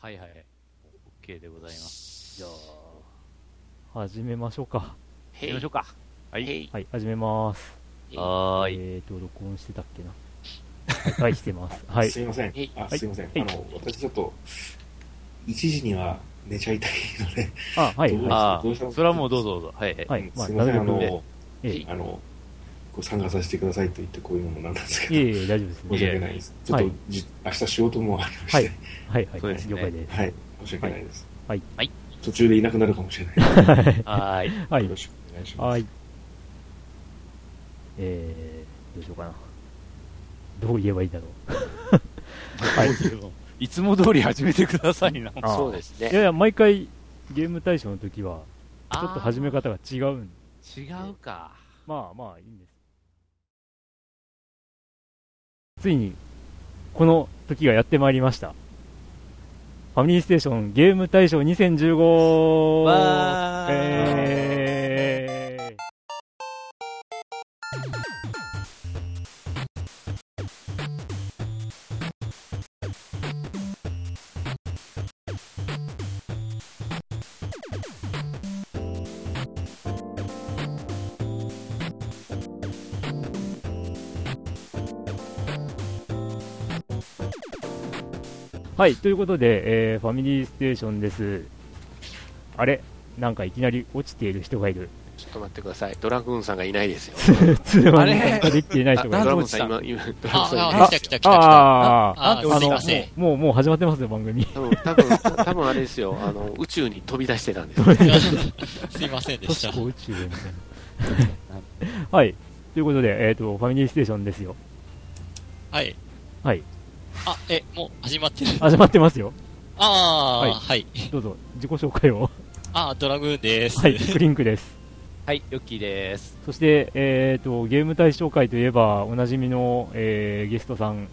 はいはい。OK でございます。じゃあ、始めましょうか。行きましょうか。はい。はい、始めます。はーい。えーと、録音してたっけな。はい、はい、してます。はい。すいませんはい。あ、はいすいません。はいあの、私ちょっと、1時には寝ちゃいたいので、あ、はい、どうはあどうしたあ、それはもうどうぞどうぞ。はいはい。い。はい、まあ、すいません、あの、ええあの、こう参加させてくださいと言ってこういうのもなんなんですけど、いえいえ、大丈夫です申ね。し訳ないです。ちょっと、はいじ明日仕事もありまして、はいはい、はい、そうですね了解です。はい、申し訳ないです。はい。はい。途中でいなくなるかもしれない。はーい。はいよろ、しくお願いします。はい。えー、どうしようかな。どう言えばいいんだろう。はい。いつも通り始めてくださいな。あそうですね。いやいや、毎回、ゲーム大賞の時は、ちょっと始めか。方が違うん違うか。まあまあいいんです。ついに、この時がやってまいりました。ファミリーステーションゲーム大賞 2015! わーはい、ということで、えーファミリーステーションです。あれ？なんかいきなり落ちている人がいる。ちょっと待ってください。ドラグーンさんがいないですよ。通話にあれ参加できていないあ人がいる。ドラグーンさん今、今、ドラグーンさんいあ、あ、ない来た来た来た来た。ああ、ああのすいません。もう、もう始まってますよ、番組。多分、多分、多分あれですよ。あの、宇宙に飛び出してたんです。すいませんでした。宇宙でみたいな。はい。ということで、えっ、と、ファミリーステーションですよ。はい。はい。あ、え、もう始まってる。始まってますよ。あはいあ、はい。どうぞ、自己紹介を。あ、ドラグーンです。はい、クリンクです。はい、ヨッキーです。そして、えっ、と、ゲーム大賞会といえば、おなじみの、えーゲストさん。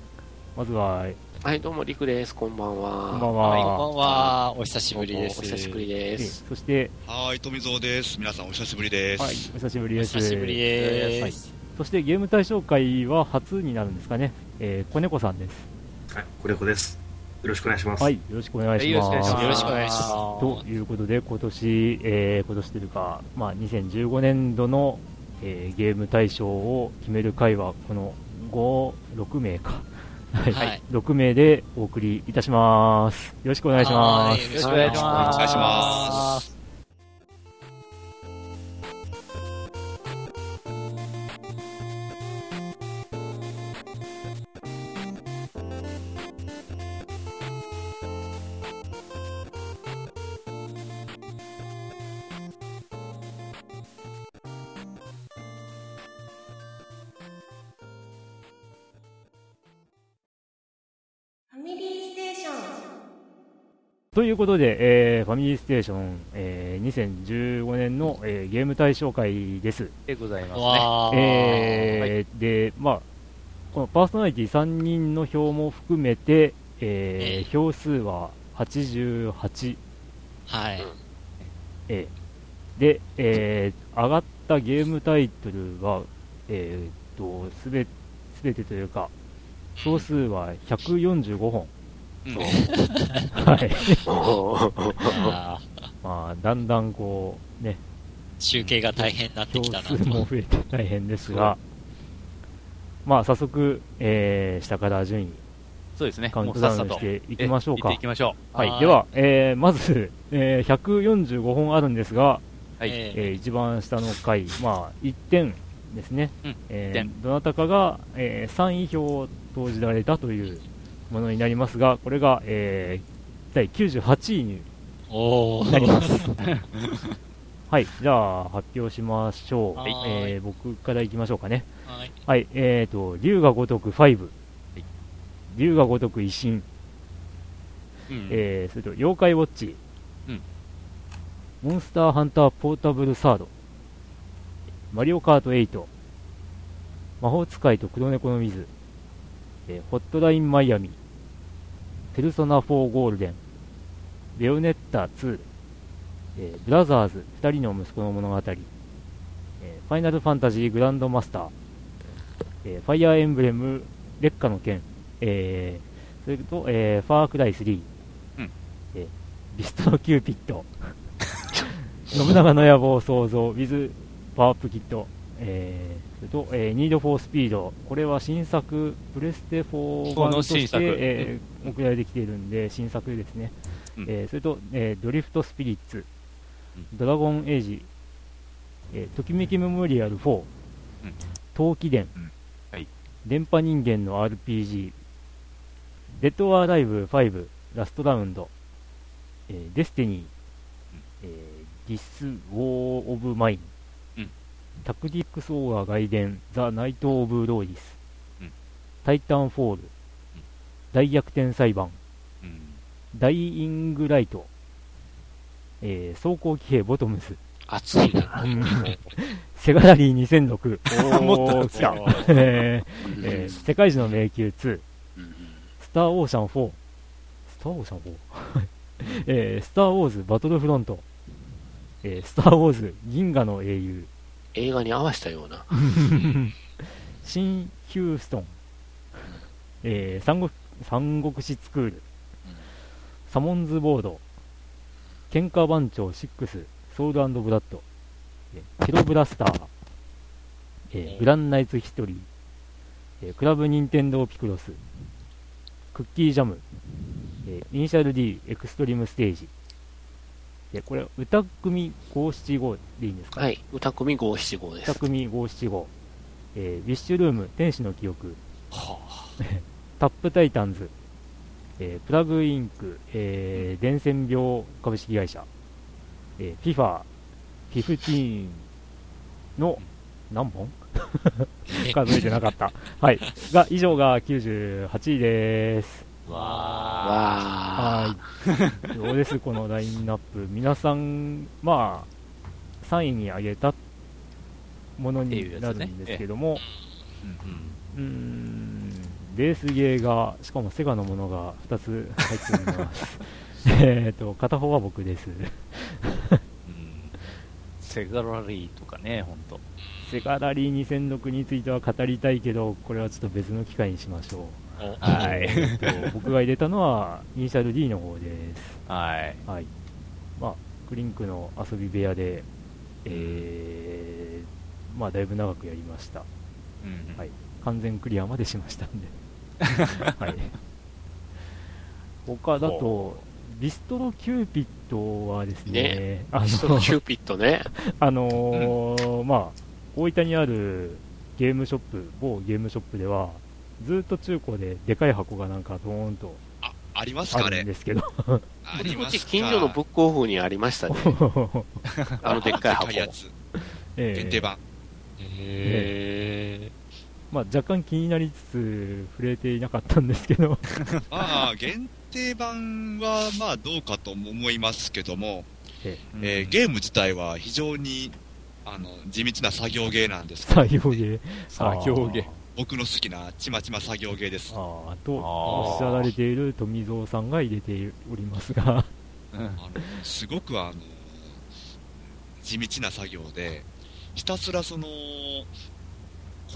まずは、はい、どうも、リクです。こんばんは。こんばんはい、こんばは。んは。お久しぶりです。お久しぶりでえす。そして、はい、富蔵です。皆さんお久しぶりです。はい、お久しぶりおです。久しぶりです。そしてゲーム大賞会は初になるんですかね。えー、子猫さんです。はい、これこです。よろしくお願いします。はい、よろしくお願いします。はいよろしくお願いしますよろしくお願いします。ということで、今年、えー今年というか、まあ、2015年度の、えーゲーム大賞を決める会は、この5、6名か。はい、はい6名でお送りいたします。よろしくお願いします。はいよろしくお願いしますということで、えーファミリーステーション、えー2015年の、えーゲーム大賞会です。でございますね。わー。えーで、まあ、このパーソナリティ3人の票も含めて、えーええ票数は88、はい。えーで、えー上がったゲームタイトルは、えー、とすべすべてというか、票数は145本、うんはいおーあまあ、だんだんこう、ね、ー集計が大変になって票きたな数もと。増えて大変ですが、まあ、早速、えー下から順位、そうですね。カウンもトダウンし。ていきましょうかい。きましょはい、はいでは、えーまず、えー145本あるんですが、う。はい。ええー一番下の回、まあ、1点ですね、うんえー点どなたかが、えー3位票を投じられたというものになりますが、これが、えー第98位に。なります。はい、じゃあ発表しましょう。はいえー僕からいきましょうかね。はい。はい、えーと、竜が如く5、竜が如く維新、うんえーそれと妖怪ウォッチ、うんモンスターハンターポータブルサード、マリオカート8、魔法使いと黒猫の水、えーホットラインマイアミ、ペルソナ4ゴールデン、ベヨネッタ2、えーブラザーズ2人の息子の物語、えーファイナルファンタジーグランドマスター、えーファイアーエンブレム劣化の剣、えーそれと、えーファークライ3、うんビストロキューピット、信長の野望創造、with パワーアップキット、えー、それと、えー、ニードフォースピード、これは新作、プレステ4版として、えー送られてきているんで、新作ですね。うん。えーそれと、えードリフトスピリッツ、うん。ドラゴンエイジ、えーときめきメモリアル4、討鬼伝、うん。はい。電波人間の RPG、デッドアライブ5、ラストラウンド、えーデスティニー、えーディス・ウォー・オブ・マイン、うんタクティックス・オーガ外伝、ザ・ナイト・オブ・ローリス、うん。タイタン・フォール、大逆転裁判、うん。ダイイング・ライト、えー装甲騎兵ボトムズ、熱いな。う んセガラリー2006、もっと来た、えーえー世界樹の迷宮2、うんスター・オーシャン4、スター・オーシャン 4? えースター・ウォーズ・バトルフロント、えースター・ウォーズ・銀河の英雄、映画に合わせたような。新・ヒューストン、えー三国三国志スクール、サモンズ・ボード、喧嘩番長6、ソウルブラッド、えーケロブラスター、えーグランナイツ・ヒストリー、えークラブ・ニンテンドー・ピクロス、クッキー・ジャム、えーイニシャル D エクストリームステージ。で、これ、歌組575でいいんですか、はい。歌組五七五です。歌組575。えーウィッシュルーム、天使の記憶。タップタイタンズ。えープラグインク、えー伝染病株式会社。えー、FIFA、15の何本？数えてなかった。はい。が、以上が98位です。わわはい。どうです、このラインナップ。皆さん、まあ、3位に挙げたものになるんですけども、ーうんうーん、レースゲーが、しかもセガのものが2つ入っております。えっと、片方は僕です。うんセガラリーとかね、ほんと。セガラリー2006については語りたいけど、これはちょっと別の機会にしましょう。はい。僕が入れたのは、イニシャル D の方です。はい。はい。まあ、クリンクの遊び部屋で、えー、まあ、だいぶ長くやりました。うんはい。完全クリアまでしましたんで。はい。他だと、ビストロキューピットはですね、ねあー。そのの、キューピットね。あのーまあ、大分にあるゲームショップ、某ゲームショップでは、ずっと中古ででかい箱がなんかドーンとあ、ありますかあ。るんですけど、あうちうりますか？ち近所のブックオフにありましたね。あのでっかい箱で。やつ。ええ限定版。へまあ、若干気になりつつ触れていなかったんですけど、まあ、限定版は、まあ、どうかとも思いますけども、ええーゲーム自体は非常に、あの、地道な作業ゲーなんですけど、作業芸。作業芸僕の好きなちまちま作業ゲーです。あとおっしゃられている富蔵さんが入れておりますが、うん。あの、すごくあの、地道な作業で、ひたすらその、こ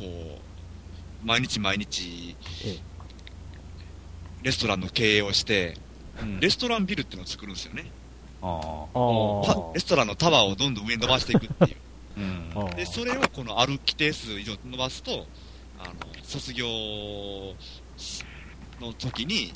う、毎日毎日ええ、レストランの経営をして、うん。レストランビルっていうのを作るんですよね。ああレストランのタワーをどんどん上に伸ばしていくっていう。ーうん。で、それをこのある規定数以上伸ばすと、あの、卒業の時に、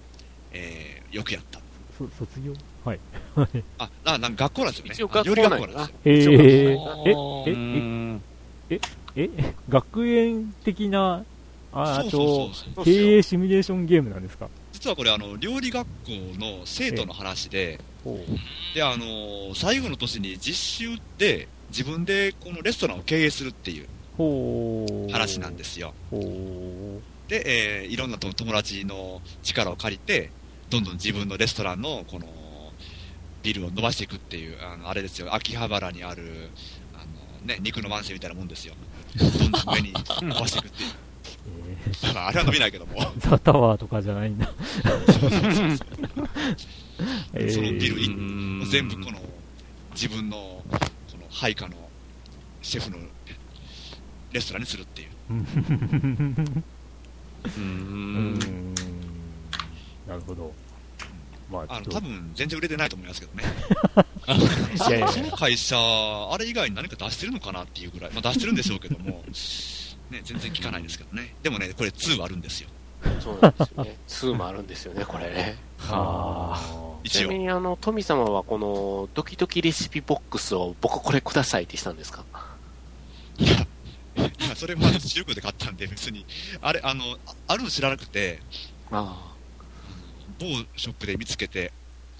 えーよくやった。そ卒業？はい。あ、ななんか学校なんですよね。一応学校料理なんやな学校なんですよ。。えー、あえーえうんええ学園的な、ああそうとそうそうそう経営シミュレーションゲームなんですか？実はこれあの、料理学校の生徒の話で、で、あの最後の年に実習で自分でこのレストランを経営するっていう。話なんですよ。で、えーいろんなと友達の力を借りて、どんどん自分のレストランのこのビルを伸ばしていくっていう、あのあれですよ、秋葉原にある、あのね、肉の万世みたいなもんですよ。どんどん上に伸ばしていくっていう。え ーまああれは伸びないけども、ザ・タワーとかじゃないんだ。えーそのビル全部この自分のこの配下のシェフのレストランにするっていう。ううんん。なるほど。まあ、あの、ちょっと多分全然売れてないと思いますけどね。いやいや その会社、あれ以外に何か出してるのかなっていうぐらい。まあ出してるんでしょうけども、ね、全然聞かないですけどね。でもね、これ2あるんですよ。そうなんですよね。2もあるんですよね、これね。はちなみ。にあの、富様はこのドキドキレシピボックスを僕これくださいってしたんですか？いやそれは中古で買ったんで、別に、あれ、あの、ああるの知らなくて、あ某ショップで見つけて、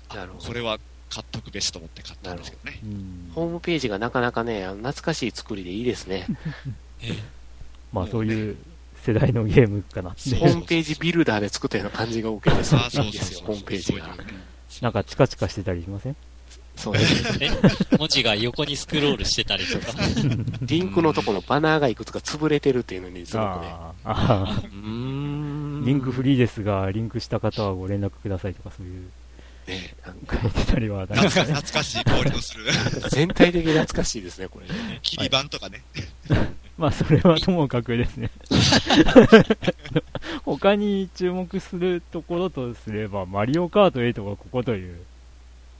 あ、なるほど。こ。れは買っとくべしと思って買ったんですけどね。うん。ホームページがなかなかね、あの懐かしい作りでいいですね。まあそういう世代のゲームかなってそう。ホームページビルダーで作ったような感じが受けてそういいいですよ、そうそう。ホームページが。そういう。ねなんかチカチカしてたりしません？そうですね。え、文字が横にスクロールしてたりとか。リンクのとこのバナーがいくつか潰れてるっていうのにすごくね。あーあリンクフリーですが、リンクした方はご連絡くださいとかそういうね、なんか書いてたりは、懐か懐かしい香りのする、全体的に懐かしいですね、これね。切り板とかね。まあそれはともかくですね。他に注目するところとすれば、マリオカート8がここという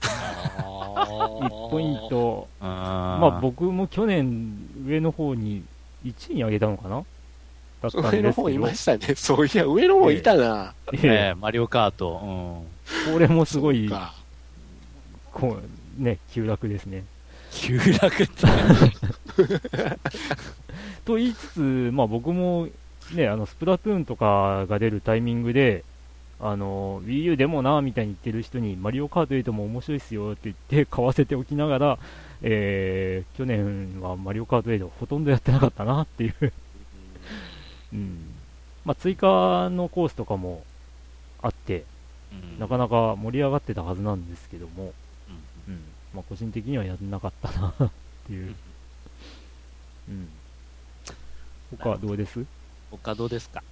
1ポイント、あまあ僕も去年上の方に1位に上げたのかな？だったんですけど、上の方いましたね。そういや、上の方いたな。ええええマリオカート。うん。これもすごい、かこう、ね、急落ですね。急落って。と言いつつ、まあ僕もね、あの、スプラトゥーンとかが出るタイミングで、あの、Wii U でもな、みたいに言ってる人に、マリオカート8も面白いっすよって言って買わせておきながら、えー、去年はマリオカート8ほとんどやってなかったなっていう。うん。まあ追加のコースとかもあって、なかなか盛り上がってたはずなんですけども、うん。まあ個人的にはやんなかったなっていう。うん。他はどうです？他どうですか？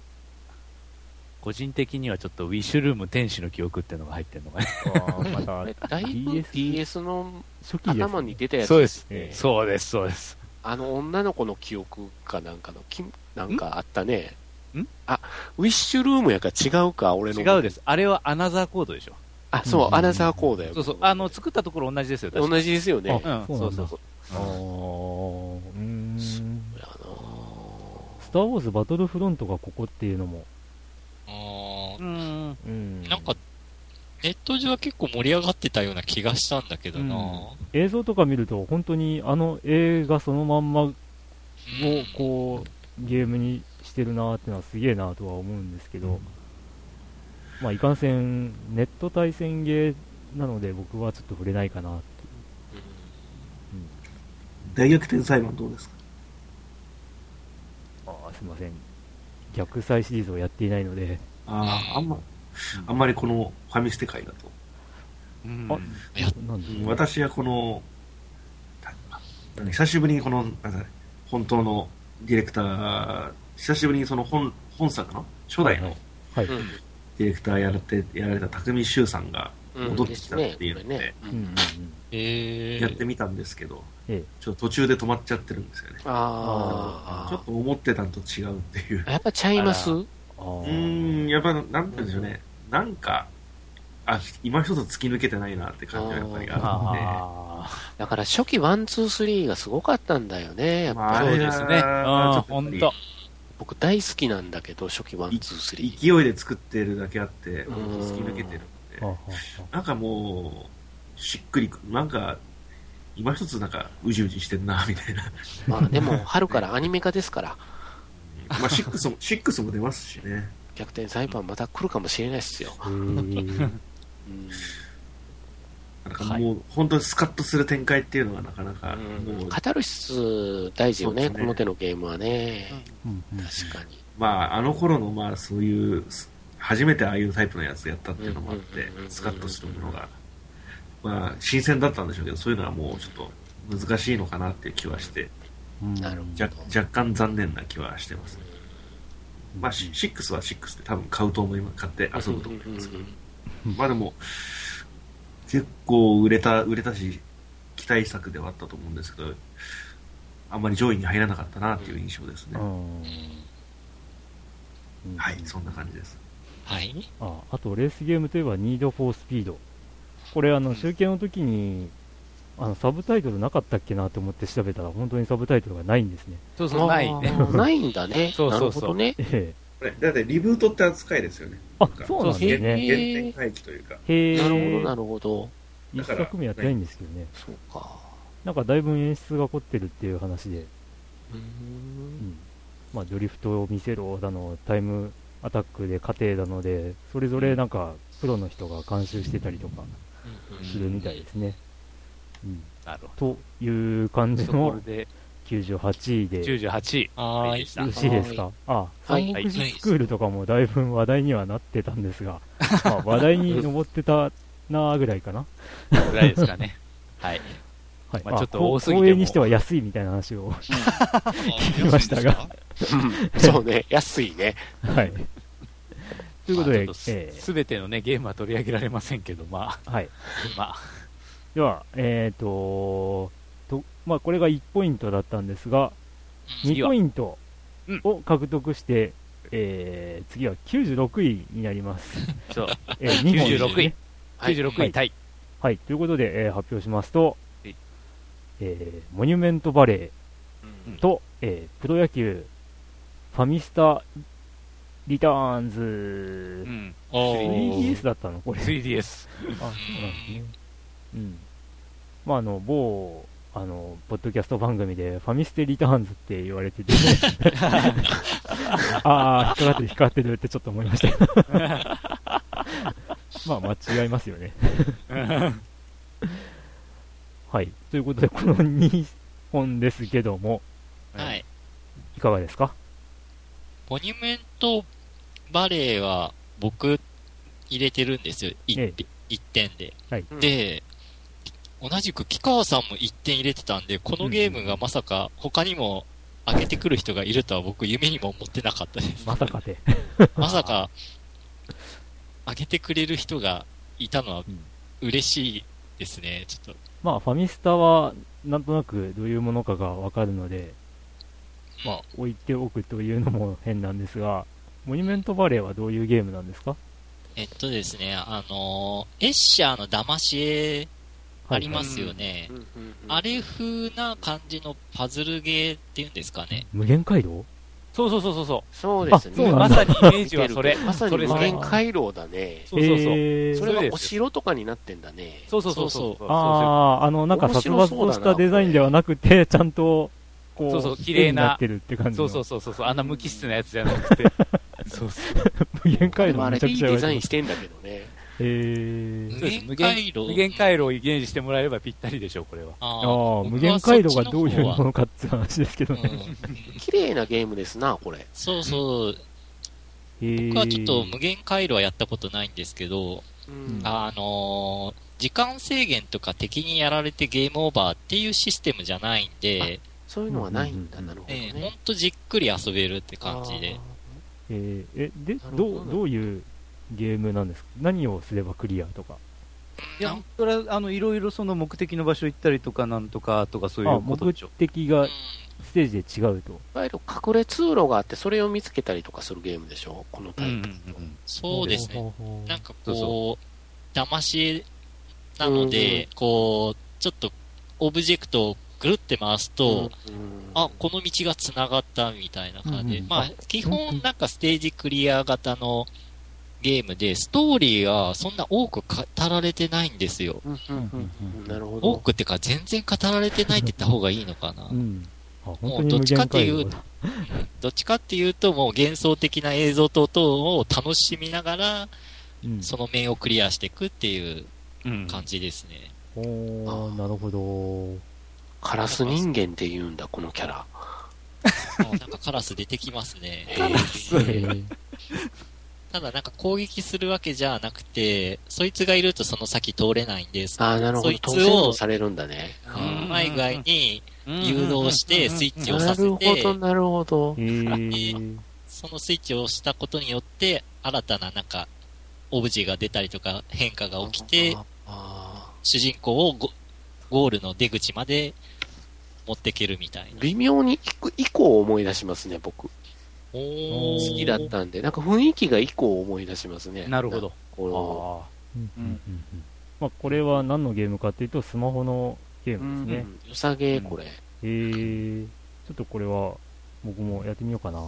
個人的にはちょっとウィッシュルーム天使の記憶っていうのが入ってるのがね。ああ、また あれ、だいぶ DS の初期です、頭に出たやつそうですええそうです、そうです。あの女の子の記憶かなんかの、きなんかあったね。ん？あ、ウィッシュルームやから違うか、俺の。違うです。あれはアナザーコードでしょ。あ、そうう、んアナザーコードや。そうそう。あの、作ったところ同じですよ、確か同じですよね。あうん、そうそうそうそう。あーうーん。スあのター・ウォーズ・バトルフロントがここっていうのも、あー。うん。うん。なんか、ネット上は結構盛り上がってたような気がしたんだけどな、映像とか見ると、本当にあの映画そのまんまをこう、ゲームにしてるなーってのはすげえなとは思うんですけど、まあ、いかんせん、ネット対戦ゲーなので僕はちょっと触れないかなって。大逆転裁判どうですか？ああ、すいません。逆再シリーズをやっていないので、ああ、あんま、あんまりこのファミステ界だと。うん。あやなんで？私はこの、た久しぶりにこの、なんだ本当のディレクター、久しぶりにその本、本作の初代のディレクターやられて、やられた巧舟さんがうん戻ってきたっていうので、やってみたんですけど、ええ。ちょっと途中で止まっちゃってるんですよね。あちょっと思ってたのと違うっていうあ。。やっぱちゃいます？あうーん、やっぱ、なんて言うんでしょうね。なんか、あ、今一つ突き抜けてないなって感じがやっぱりああだから初期ワン、ツー、スリーがすごかったんだよね。やっぱりまあそうですね。あーうん、ほんと。僕大好きなんだけど、初期ワン、ツー、スリー。勢いで作ってるだけあって、突き抜けてるなんかもう、しっくりく、なんか、今一つなんか、うじうじしてんな、みたいな。まあでも、春からアニメ化ですから、まあ、6も、6も出ますしね。逆転裁判また来るかもしれないですよ。うんなんかもう、本当にスカッとする展開っていうのがなかなか、もう、カタルシス大事よね、ねこの手のゲームはね。ん確かに。まあ、あの頃の、まあ、そういう、初めてああいうタイプのやつやったっていうのもあってスカッとするものが、まあ、新鮮だったんでしょうけど、そういうのはもうちょっと難しいのかなっていう気はして、うんなるほ若若干残念な気はしてますね。まあ、し6は6で多分買うと思います。買って遊ぶと思いますけど。まあでも、結構売れた、売れたし、期待作ではあったと思うんですけど、あんまり上位に入らなかったなっていう印象ですね。うんはい、そんな感じです。はい。ああとレースゲームといえば、ニード・フォー・スピード。これ、あの、集計の時に、あの、サブタイトルなかったっけなと思って調べたら、本当にサブタイトルがないんですね。そうそう、ないね。ないんだね。そうそうそうなるほどね。ええ。これ、だってリブートって扱いですよね。あ、そうなんですへね。え原点回帰というか。へえ。なるほど、なるほど。一作目やってないんですけどね。そうか。なんかだいぶ演出が凝ってるっていう話で、うんん。まあ、ドリフトを見せろだの、タイムアタックで過程だので、それぞれなんか、プロの人が監修してたりとかするみたいですね。うん。なるほという感ど。じのところで、98位で、98位。はーいでしたよろしいですか？あ、はい三国志スクールとかもだいぶ話題にはなってたんですが、まあ、話題に上ってたなぐらいかな。ぐらいですかね。はい。はい。まあちょっと多すぎても公営にしては安いみたいな話を。聞きましたがうんそうね、安いね。はい。ということで、まあちょっえすべてのね、ゲームは取り上げられませんけど、まあ、ーはい。まあ、では、えっ、と、と、まあ、これが1ポイントだったんですが、2次はポイントうんを獲得して、えー、次は96位になります。そう、えー、2本ですね96位。はい96位タイ。はい、ということで、えー発表しますとはい、えー、モニュメントバレーと、えープロ野球、ファミスタリターンズ、うん。おー 3DS だったの？これ。3DS。あ、そうなんですね。うん。まあ、あの、某、あの、ポッドキャスト番組で、ファミステリターンズって言われてて、ああ、引っかかってる、引っかかってるってちょっと思いました。まあ、間違いますよね。はい。ということで、この2本ですけども、はい。いかがですか？モニュメントバレーは僕入れてるんですよ。一え一点で。はいで、同じく木川さんも1点入れてたんで、このゲームがまさか他にも上げてくる人がいるとは僕夢にも思ってなかったです。まさかで。まさか、上げてくれる人がいたのはうん嬉しいですね。ちょっと。まあ、ファミスタは、なんとなくどういうものかがわかるので、まあ、置いておくというのも変なんですが、モニュメントバレーはどういうゲームなんですか？えっとですね、あのーエッシャーの騙し絵ありますよね。あれ風な感じのパズルゲーっていうんですかね。無限街道？そうそうそうそうそそうですね。まさにイメージはそれ。まさに無限回廊だね。そうそうそう。えーそれがそうですお城とかになってんだね。そうそうそうそう。そうああ、あの、なんか面殺伐としたデザインではなくて、ちゃんと、こう、そうそう綺麗な絵になってるって感じその。うそうそうそうそう。あんな無機質なやつじゃなくて。そうそう。無限回でもあれいい路めちゃくちゃデザインしてんだけどね。えー、無限回路無限回路をイメージしてもらえればぴったりでしょう、これは。あああ、無限回路がどういうもののかっていう話ですけどね。綺麗なゲームですな、これ。そうそう。えー僕はちょっと無限回路はやったことないんですけど、うんあのー時間制限とか敵にやられてゲームオーバーっていうシステムじゃないんで、そういうのはないんだ、うんなるほどえーほんね。とじっくり遊べるって感じで。えーえ、でどどういうゲームなんですか何をすればクリアとか。いや、それは、あの、いろいろその目的の場所行ったりとか、なんとかとか、そういあ、うこと目でしょ。的がうんステージで違うと。いわゆる隠れ通路があって、それを見つけたりとかするゲームでしょ？このタイプ。そうですね。ほうほうなんかそうこう、騙しなので、こう、ちょっとオブジェクトをぐるって回すと、うんあ、この道が繋がったみたいな感じで、うんうんまあ、基本なんかステージクリア型のゲームで、ストーリーがそんな多く語られてないんですよ。うんうんうんうんなるほ多ど。くってか全然語られてないって言った方がいいのかな。うん。あ、も本当に無うどっちか限っていう回路だ。どっちかっていうと、もう幻想的な映像等々を楽しみながら、うん。その面をクリアしていくっていううん。感じですね。おー、なるほど。カラス人間って言うんだ、このキャラ。あなんかカラス出てきますね。えーただなんか攻撃するわけじゃなくて、そいつがいるとその先通れないんです。ああ、なるほど。そいつをもされるんだね。うまい具合に誘導してスイッチをなさせるほど、て、なるほどえ。ーそのスイッチを押したことによって、新たななんか、オブジェが出たりとか変化が起きて、あ主人公をゴゴールの出口まで持っていけるみたいーな。微妙に以降を思い出しますね、僕。好きだったんで、なんか雰囲気が以降思い出しますね。なるほど。こあうんうんうんこれは何のゲームかっていうと、スマホのゲーの、ムですね。うん良さげ、これ。えー、ちょっとこれは僕もやってみようかな。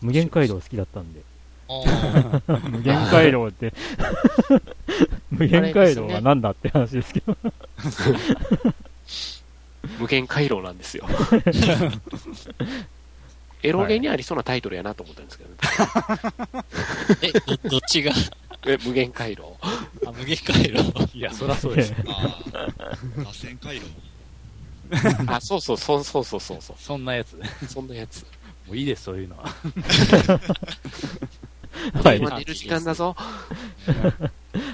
無限回廊好きだったんで。無限回廊って、無限回廊は何だって話ですけど。無限回廊なんですよ。エロゲにありそうなタイトルやなと思ったんですけど、ねえ、ど、どっちが、え無限回廊。あ、無限回路。いや、そらそうです。ああ、螺旋回路。あ、そうそう、そうそうそうそうそそんなやつ。そんなやつ。ういいです、そういうのは。はい今寝る時間だぞ。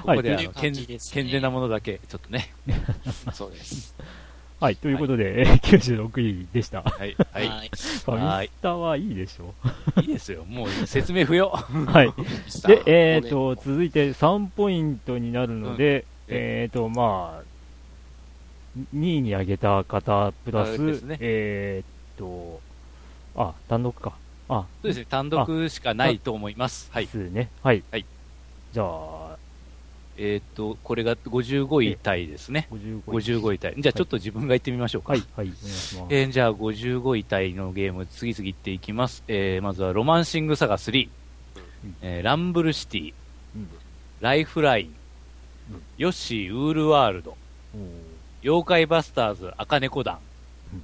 ここで、は健全なものだけ、ちょっとね。そうです。はい、ということで、えー96位でした。フはい。はい。はい。ァミスタはいいでしょいいですよ。もう説明不要。う。はい。で、えっ、もうねと、続いて3ポイントになるので、うんえっ、と、まあ、2位に上げた方、プラス、あですねえっ、と、あ、単独か。あ、そうですね。単独しかないと思います。はいで。すね。はい。はい。じゃあ、えーっと、これが55位タイですね。55位。55位タイ。じゃあちょっと自分が言ってみましょうか。はい。えーじゃあ55位タイのゲーム、次々いっていきます。えーまずはロマンシングサガ3、えーランブルシティ、うんライフライン、うんヨッシーウールワールド、妖怪バスターズ赤猫団、うん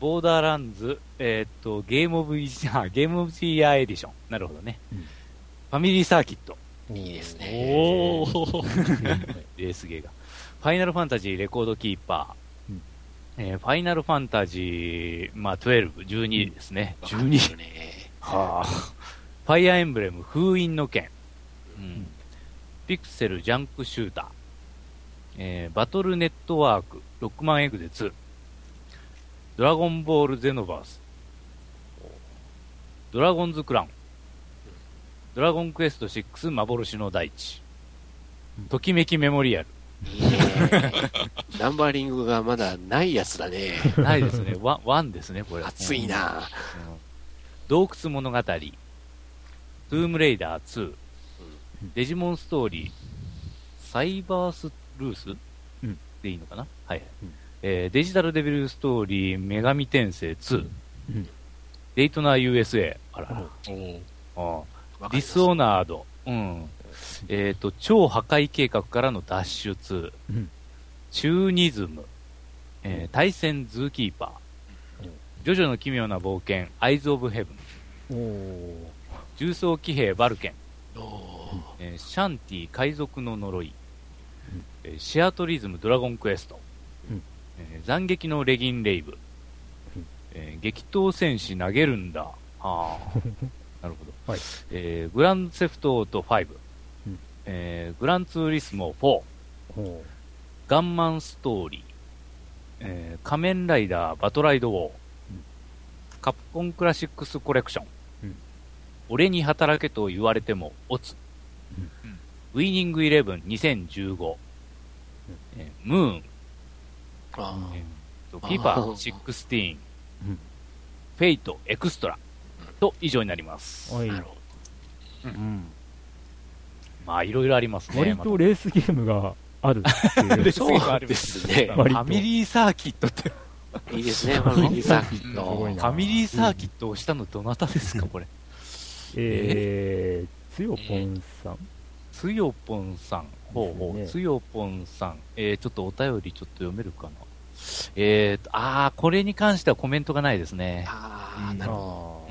ボーダーランズ、えーっと、ゲームオブイあゲームオブヤーエディション。なるほどね。うんファミリーサーキット。いいですね。おー。レースゲーが。ファイナルファンタジーレコードキーパー。うんえーファイナルファンタジー、まあ、12、12ですね。わかんない12。よね。はあ。ファイアーエンブレム封印の剣。うん。ピクセルジャンクシューター。えーバトルネットワーク、ロックマンエグゼ2。ドラゴンボールゼノバース。ドラゴンズクラウン。ドラゴンクエスト6幻の大地。ときめきメモリアル。いいね。ナンバーリングがまだないやつだね。ないですね。ワン、ワンですね、これ。熱いな。うん。洞窟物語、トゥームレイダー2、デジモンストーリー、サイバースルース、うん。でいいのかな？はいはい、うん。えーデジタルデビルストーリー、女神転生2、うん。デイトナー USA、あらら、おー。あわーディスオナード、うん、えっ、と、超破壊計画からの脱出、うん。チュウニズム、えー対戦ズーキーパー、ジョジョの奇妙な冒険、アイズ・オブ・ヘブン、重装騎兵バルケン、えーシャンティ海賊の呪い、えーシアトリズムドラゴンクエスト、うん。えー斬撃のレギンレイブ、うん。えー激闘戦士投げるんだ。あ。ー なるほど。はい。えーグランドセフトオート5、うん。えーグランツーリスモ4、おー。ガンマンストーリー、えー仮面ライダーバトライドウォー、うん。カプコンクラシックスコレクション、うん。俺に働けと言われても乙、うん。ウィニングイレブン2015、えームーン、あえーとあー。フィファ16、うん。フェイトエクストラと以上になります。はいなるほうんまあいろいろありますね。割とレースゲームがあるっていう。ど。そうですね。ファミリーサーキットって、いいですね、ファミリーサーキット。なファミリーサーキットをしたのどなたですか、これ。えー、つよぽんさん。つよぽんさん。ほうほう。つよぽんさん。えー、ちょっとお便りちょっと読めるかな。えーと、あー、これに関してはコメントがないですね。ああ、なるほあ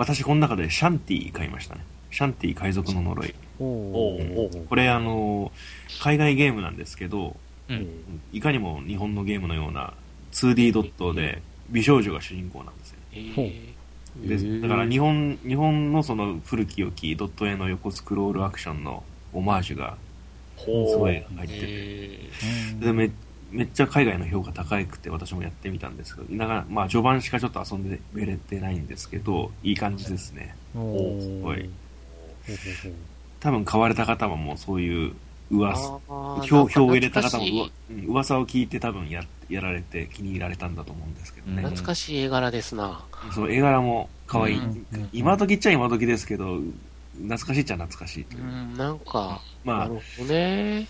私この中でシャンティ買いましたね。シャンティ海賊の呪い。ーおおこれあの、海外ゲームなんですけど、うんえいかにも日本のゲームのような 2D ドットで美少女が主人公なんですよ。ど。ほうえでだから日本、日本のその古き良きドット絵の横スクロールアクションのオマージュがすごい入ってて、えーでめめっちゃ海外の評価高くて私もやってみたんですけど、なかなかまあ序盤しかちょっと遊んでれてないんですけど、いい感じですね。おーすごい多分買われた方はもうそういう噂、票票を入れた方もうわうん噂を聞いて多分ややられて気に入られたんだと思うんですけどね。懐かしい絵柄ですな。そう、絵柄も可愛い。うんうん今時っちゃ今時ですけど、懐かしいっちゃ懐かしいというう。ん、なんか、まあなる、ほどね。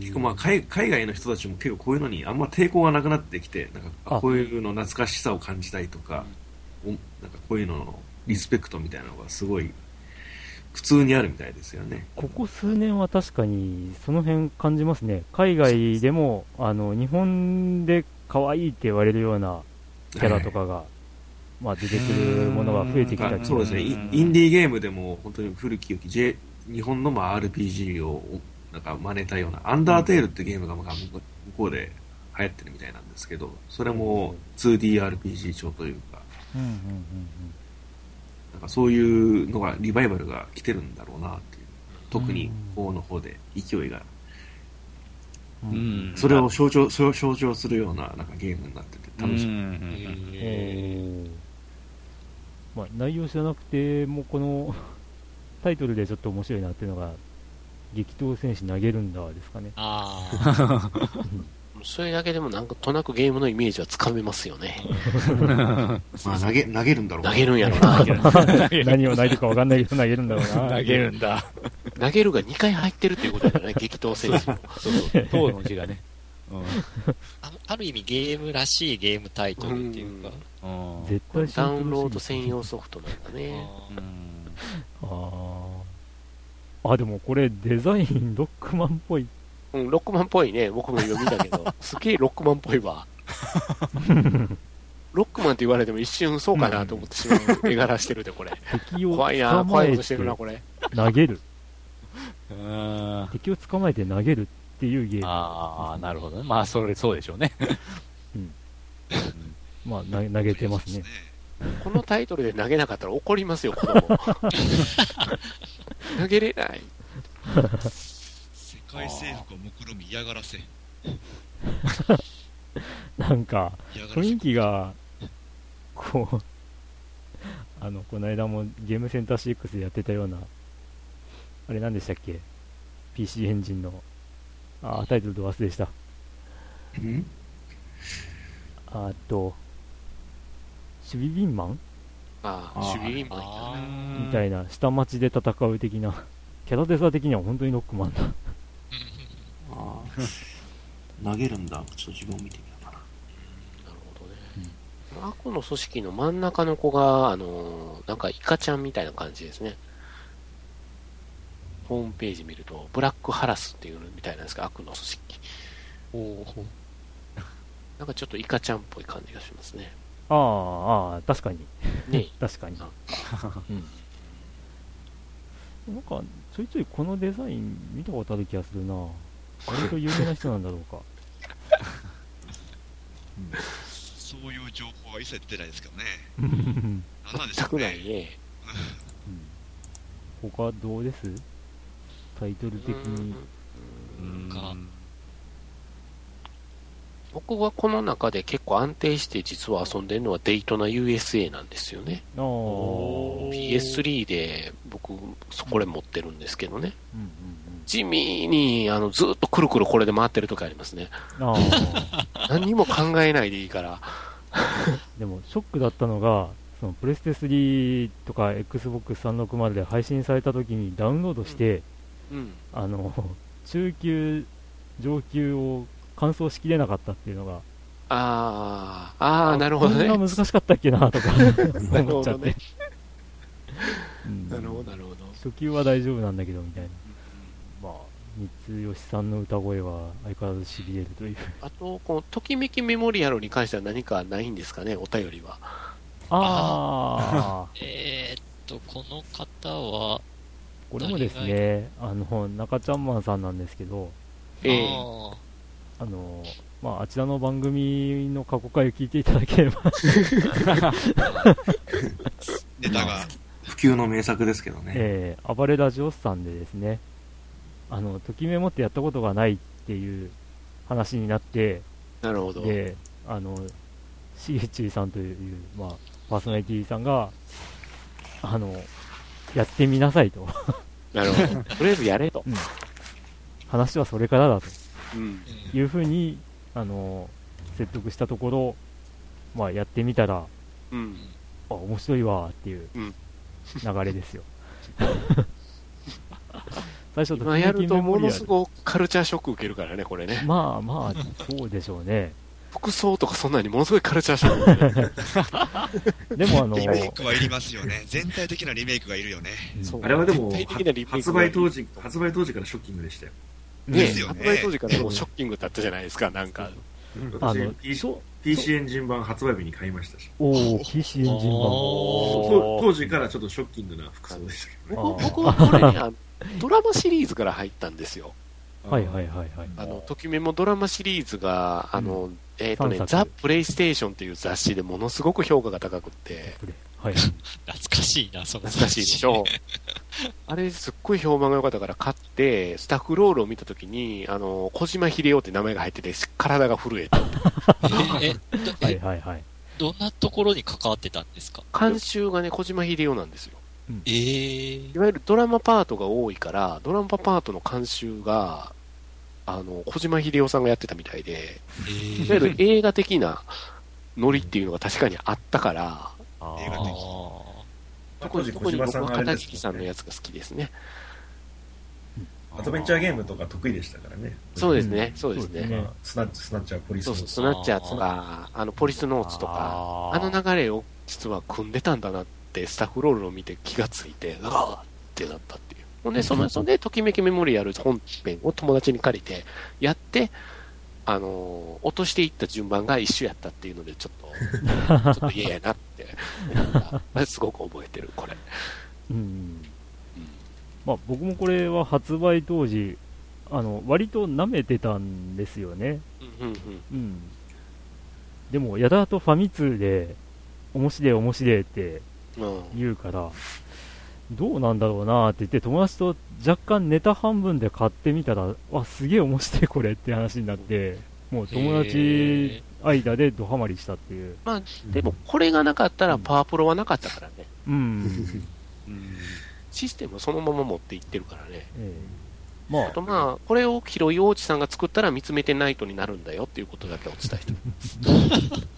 結構まあ海海外の人たちも結構こういうのにあんま抵抗がなくなってきて、なんかこういうの懐かしさを感じたいとか、おなんかこういうののリスペクトみたいなのがすごい普通にあるみたいですよね。ここ数年は確かにその辺感じますね。海外でも、あの、日本で可愛いって言われるようなキャラとかが、まあ出てくるものが増えてきたあそうですね、インディーゲームでも本当に古き良き、J、日本のまあ RPG をなんか真似たような、アンダーテールってゲームがまあ向こうで流行ってるみたいなんですけど、それも 2DRPG 調というか、うんうんなんかそういうのが、リバイバルが来てるんだろうなっていう。特に方の方で勢いが。それを象徴、それを象徴するようななんかゲームになってて楽しい。うんうんおーまあ、内容知らなくてもこのタイトルでちょっと面白いなっていうのが激闘戦士投げるんだですかねああ。それだけでもなんかとなくゲームのイメージはつかめますよね。まあ投げ、投げるんだろうな投げるんやろな。何を投げるか分かんないけど投げるんだろうな投げるんだ。投げるが2回入ってるっていうことだよね、激闘戦士も。そうそう、塔の字がね。あある意味ゲームらしいゲームタイトルっていうか。うん。うん。絶対ダウンロード専用ソフトなんだね。ああーあでもこれデザインロックマンっぽいうん、ロックマンっぽいね。僕も読みだけど、すげえロックマンっぽいわ。ロックマンって言われても一瞬そうかなと思ってしまう絵柄してるで、これ。敵を怖いな、捕まえて怖いことしてるな、これ。投げる うん。敵を捕まえて投げるっていうゲームああ、なるほどね。まあ、それ、そうでしょうね。まあ投げ投げてますねこのタイトルで投げなかったら怒りますよ、子供。投げれない。世界征服を目論み嫌がらせ。なんか雰囲気がこうあのこの間もゲームセンター CX でやってたようなあれ何でしたっけ？PC エンジンのあータイトルと忘れした。うん？あと守備ビンマン？ああ、守備ビンマンいたあな。みたいな下町で戦う的なキャラデザ的には本当にロックマンだあー投げるんだ。ちょっと自分を見てみようかな。なるほどね。悪の組織の真ん中の子が、あのーなんかイカちゃんみたいな感じですね。ホームページ見ると、ブラックハラスっていうみたいなんですか、悪の組織。おおなんかちょっとイカちゃんっぽい感じがしますね。あーあー確かに。ね。確かに、あ。うん、なんかちょいちょいこのデザイン見たことある気がするな。割と有名な人なんだろうか。そういう情報は一切出てないですけどね。うん。何なんでしょうね。ないね。他どうです？タイトル的に。うんか僕はこの中で結構安定して実は遊んでるのはデイトナ USA なんですよね。ああうん PS3 で僕、そこれ持ってるんですけどね。うん地味にあのずっとくるくるこれで回ってる時ありますね。何にも考えないでいいから。でもショックだったのがそのプレステ3とか XBOX360 で配信された時にダウンロードして、うん。あの中級上級を完走しきれなかったっていうのが。ああ、ああ、なるほどね。こんな難しかったっけなとか。思っちゃって、なるほど、なるほど。初級は大丈夫なんだけどみたいな。まあ三吉さんの歌声は相変わらずしびれるという。あと、このときめきメモリアルに関しては何かないんですかね、お便りは。ああ えーっと、この方は、これもですねあの中ちゃんマンさんなんですけど。ええ。ああのまあ、あちらの番組の過去回を聞いていただければ ネタが。普及の名作ですけどね。えー、暴れラジオスさんでですね、あの、ときメモってやったことがないっていう話になって、なるほど。で、あの、しげちさんという、まあ、パーソナリティさんが、あの、やってみなさいと。なるほど。とりあえずやれと。話はそれからだとうん。いうふうに、あの、説得したところ、まあ、やってみたら、うん。あ、面白いわっていううん流れですよ。最初、今やるとものすい。ごくカルチャーショック受けるからね、これね。まあまあ、そうでしょうね。服装とかそんなにものすごいカルチャーショック。でもあの、リメイクはいりますよね。全体的なリメイクがいるよね。そうあれはでも、発売当時、発売当時からショッキングでしたよ。ねですよね発売当時からもうショッキングだったじゃないですか、なんか。あ私の、PC エンジン版発売日に買いましたし。おお PC エンジン版。当当時からちょっとショッキングな服装でしたけどね。僕僕はこれね、ドラマシリーズから入ったんですよ。はいはいはいはい。あの、ときめもドラマシリーズが、あの、えっ、とねザ・プレイステーションっていう雑誌でものすごく評価が高くって、はい。懐かしいな、その懐かしいでしょ。あれ、すっごい評判が良かったから買って、スタッフロールを見たときに、あの、小島秀夫って名前が入ってて、体が震えた。え、え、ど はいえはいはい。どんなところに関わってたんですか？監修がね、小島秀夫なんですよ。ええいわゆるドラマパートが多いから、ドラマパートの監修が、あの、小島秀夫さんがやってたみたいで、えいわゆる映画的なノリっていうのが確かにあったから、あ映画的当時小島特に僕はさんがあれです片桐さんのやつが好きですね。アドベンチャーゲームとか得意でしたからね。そうですね、そうですね。スナッチ、スナッチャー、ポリスそうそう、ノースナッチャーとか、あの、ポリスノーツとか、ああの流れを実は組んでたんだなって、スタッフロールを見て気がついて、うわーってなったっていう。ほん。で、その、そんで、ときめきメモリアル本編を友達に借りて、やって、あのー落としていった順番が一緒やったっていうので、ちょっと、ちょっと嫌やなって思った、あれすごく覚えてる、これ。うん。うんまあ僕もこれは発売当時、あの、割と舐めてたんですよね。うんうんうん。でも、やたらとファミ通で、面白い面白いってうん。うん。言うから、どうなんだろうなって言って、友達と若干ネタ半分で買ってみたら、わ、すげえ面白いこれって話になって、もう友達間でドハマりしたっていう。まあ、でも、これがなかったら、パワープロはなかったからね。うん。システムをそのまま持っていってるからね。ええまああと、まあ、これを広い王子さんが作ったら見つめてナイトになるんだよっていうことだけお伝えしてお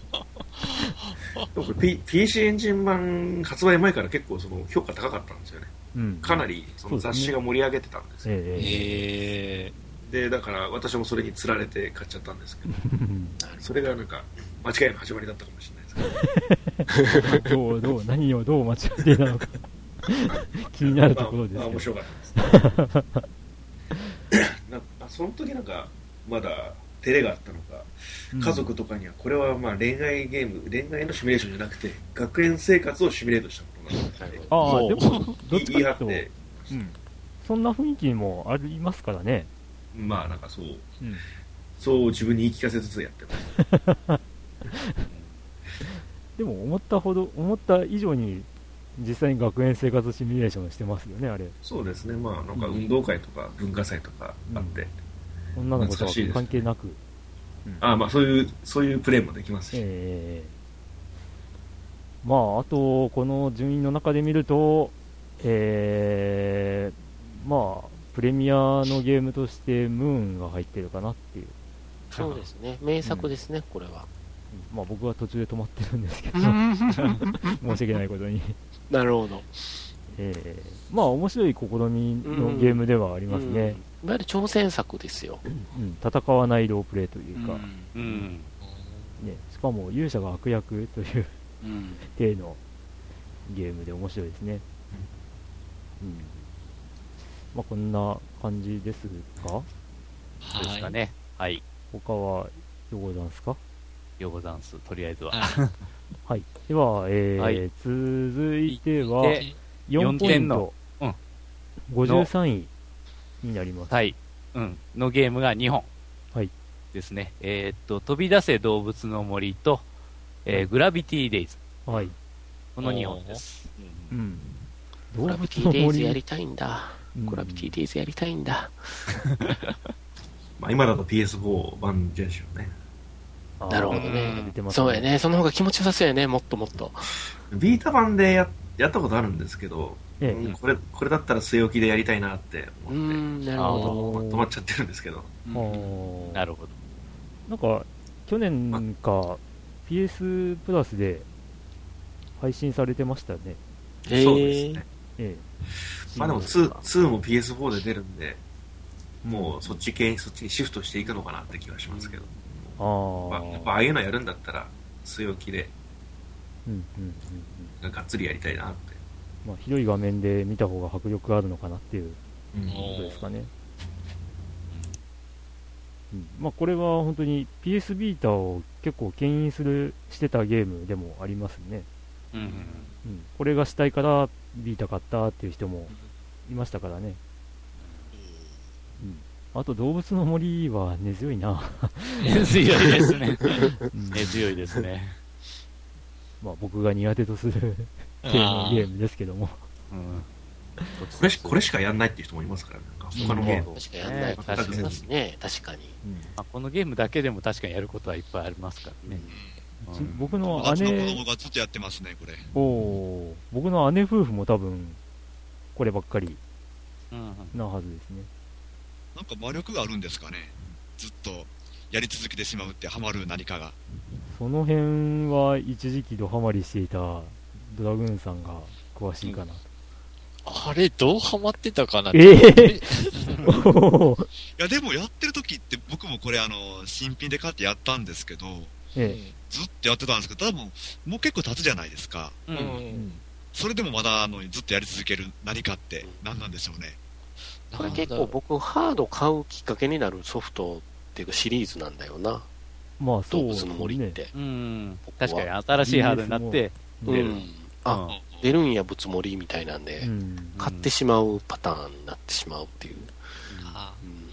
く P- PC エンジン版発売前から結構その評価高かったんですよね。うん。かなりその雑誌が盛り上げてたんですよ。ええええで、だから私もそれに釣られて買っちゃったんですけど、うんそれがなんか間違いの始まりだったかもしれないですけど、どう、どう、何をどう間違えていたのか気になるところですまあまあ面。白かったです。なんかその時なんかまだ照れがあったのか、家族とかにはこれはまあ恋愛ゲーム、恋愛のシミュレーションじゃなくて、学園生活をシミュレートしたものなんだってああ、でも、どっち言い張かって、と、うん。そんな雰囲気もありますからね。まあなんかそう、うん。そう自分に言い聞かせつつやってます。でも、思ったほど、思った以上に、実際に学園生活シミュレーションしてますよね、あれ。そうですね、まあなんか運動会とか文化祭とかあって、女の子とは関係なく。ああまあそういう、そういうプレーもできますし、ええまあ、あと、この順位の中で見ると、えー、まあ、プレミアのゲームとして、ムーンが入ってるかなっていう。そうですね。名作ですね、これは。うんまあ、僕は途中で止まってるんですけど、申し訳ないことに。なるほど。ええまあ、面白い試みのゲームではありますね。うんいわゆる挑戦作ですよ。うん、戦わないロープレイというか、うん。ね、しかも勇者が悪役といううん。体のゲームで面白いですね。うん。まあ、こんな感じですかそうですかはい。ね。はい。他はどうございますか？ようござんす。とりあえずは。あ はい。では、えーはい続いては、で4 4ポイント点の、うん53位になります。はい。うん。のゲームが2本。はい。ですね。えーっと、飛び出せ動物の森と、えーグラビティデイズ。はい。この2本です。うん。グラビティデイズやりたいんだ。グラビティデイズやりたいんだ。まあ今だと PS4 版ですよね。あーなるほど出ねそうや。ね。その方が気持ちよさそうやね。もっともっと。ビータ版でややったことあるんですけど、えうんこれ、これだったら据え置きでやりたいなってう思って、ん、なるほど。止まっちゃってるんですけど。え。おーなるほど。なんか、去年か、PS プラスで配信されてましたね。へそうですえね。えまあでも2、2も PS4 で出るんで、もうそっち系、そっちにシフトしていくのかなって気がしますけど。ああ。まあ、やっぱああいうのやるんだったら、据え置きで、うんうんうんうん。がっつりやりたいなって。まあ、広い画面で見た方が迫力があるのかなっていううんことですかね。うん、まあ、これは本当に PS ビータを結構牽引する、してたゲームでもありますね。うんうんうん。これがしたいからビータ買ったっていう人もいましたからね。うん。あと動物の森は根強いな。根強いですね。うん根強いですね。まあ僕が苦手とするゲーあームゲームですけども。うん。これしこれしかやんないっていう人もいますからね。他のゲームを。確かにやんないね。確かに。まあ、このゲームだけでも確かにやることはいっぱいありますからね。ちうん僕の友達の子がずっとやってますね、これ。おー僕の姉夫婦も多分、こればっかりうんなはずですね。なんか魔力があるんですかね。ずっとやり続けてしまうってハマる何かが。その辺は一時期ドハマりしていたドラグーンさんが詳しいかな。あれ、どうハマってたかなえー いや、でもやってる時って僕もこれあの、新品で買ってやったんですけど、えずっとやってたんですけど、多分、もう結構経つじゃないですか。う。うんえうんん。それでもまだあの、ずっとやり続ける何かって何なんでしょうね。これ結構僕、ハード買うきっかけになるソフトっていうかシリーズなんだよな。まあそうです動物の森っね。て。うん。確かに新しいハードになってう出る。ん。あ、出るんや、物盛りみたいなんでう、ん。買ってしまうパターンになってしまうっていう。あうん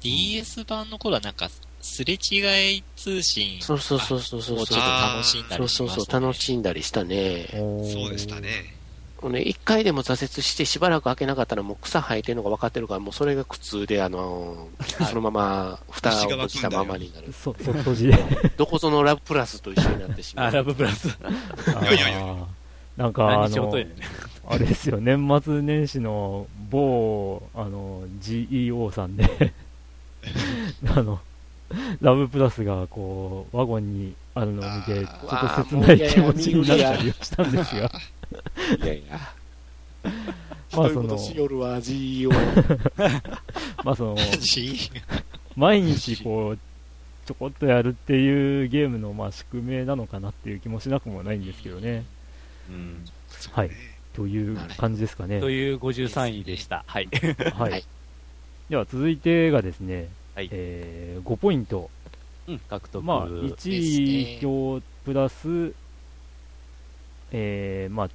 DS 版の頃はなんか、すれ違い通信そうそうそうそうそうそうをちょっと楽しんだそうそうそう、りしました、ね。楽しんだりしたね。そうでした。ね。もうね、一回でも挫折してしばらく開けなかったらもう草生えてるのが分かってるから、もうそれが苦痛で、あのー、そのまま蓋を閉じたままになる。そ、そっと じで。どこぞのラブプラスと一緒になってしま あ、う。ラブプラス。いやいやいやあー なんかあのあれですよ、年末年始の某、あの、GEO さんで、あの、ラブプラスがこう、ワゴンにあるのを見て、ちょあっと切ない気持ちになったりはしたんですが、いやいや。まあその、しよるわ、GEO。まあその、し毎日こう、ちょこっとやるっていうゲームのまあ宿命なのかなっていう気もしなくもないんですけどね。うん。はい。という感じですかね。という53位でした。はい。はい。はいでは続いてがですね、はいえー5ポイント。うん、獲得。まあ、です1ね票プラス、えー、まあ、うん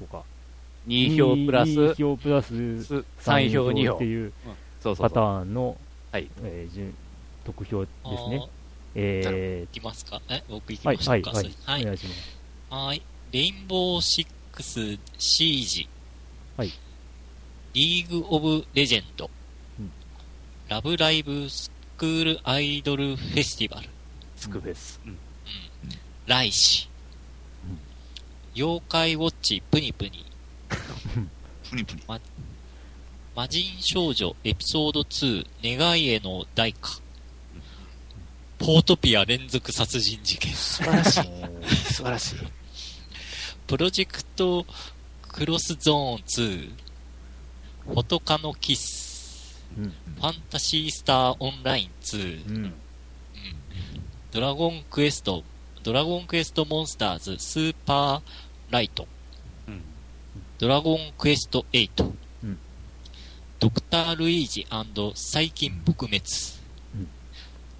そうか。2票プラス、2票プラス3票、2票って。いうパタ。ーンの、はいえー順得票ですあねー。えいきますかえ僕いきましょうか。はい、はいお。願いします。はい。レインボーシックスシージ。はい。リーグオブレジェンド。うんラブライブスクールアイドルフェスティバル。スクフェス。うん。ライシ。妖怪ウォッチプニプニ。プニプニ。魔人少女エピソード2願いへの代価。ポートピア連続殺人事件。素晴らしい。素晴らしい。プロジェクトクロスゾーン2。フォトカノキス。うん。ファンタシースターオンライン2。うん。ドラゴンクエスト、ドラゴンクエストモンスターズスーパーライト。うんドラゴンクエスト8。うんドクター・ルイージ細菌撲滅。うん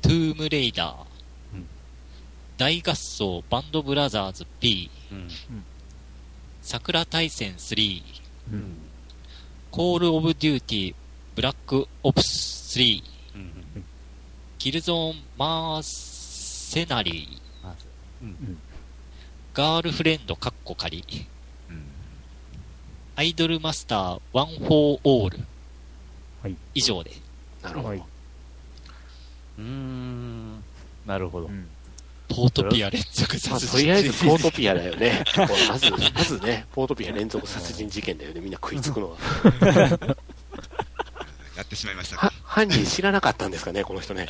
トゥームレイダー。うん大合奏バンドブラザーズ P。うん。桜大戦3。うん。コール・オブ・デューティーブラック・オプス3。うん。キルゾーン・マーセナリー。ガールフレンドカッコ仮。うん。アイドルマスターワン・フォー・オール。はい。以上で。なるほど。はい。うーん。なるほどう。ん。ポポートピア連続まあ、殺人とりあえずポートピアだよね。まず、まずね、ポートピア連続殺人事件だよね。みんな食いつくのは。やってしまいましたはか。犯人知らなかったんですかね、この人ね。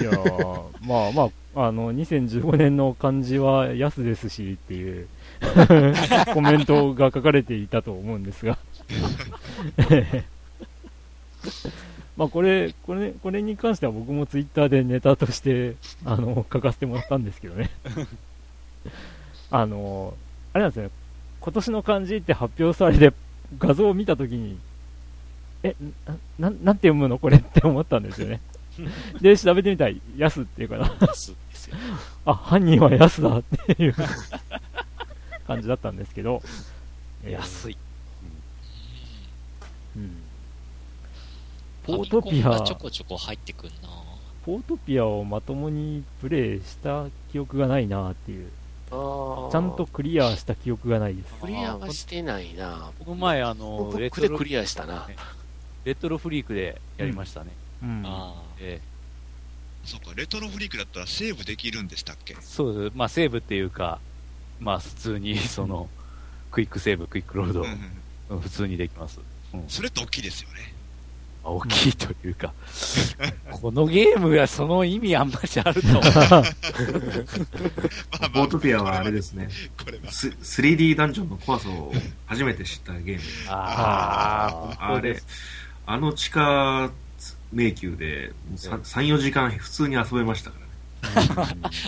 いやー、まあまあ、あの、2015年の漢字は安ですしっていう コメントが書かれていたと思うんですが。まあこれ、これ、これに関しては僕もツイッターでネタとして、あの、書かせてもらったんですけどね。あの、あれなんですよね、今年の漢字って発表されて画像を見たときに、え、な、ななんて読むのこれって思ったんですよね。で、調べてみたら、ヤスっていうから、安ですよ。あ、犯人はヤスだっていう感じだったんですけど、えー安い。うん。ポートピアちょこちょこ入ってくんなポートピアをまともにプレイした記憶がないなっていう、ちゃんとクリアした記憶がないです。クリアはしてないな。この前、あの、僕レトロでク、リアしたな。レトロフリークでやりましたね。うん。あえそうか、レトロフリークだったらセーブできるんでしたっけ？えそうです。まあ、セーブっていうか、まあ、普通に、その、クイックセーブ、クイックロード普通にできます。うんそれって大きいですよね。あ大きいというか、このゲームがその意味あんまりあると思う。まあポートピアはあれですね、これは。ス 3D ダンジョンの怖さを初めて知ったゲーム。ああ、あれ、あの地下迷宮で3、4時間普通に遊べましたからね。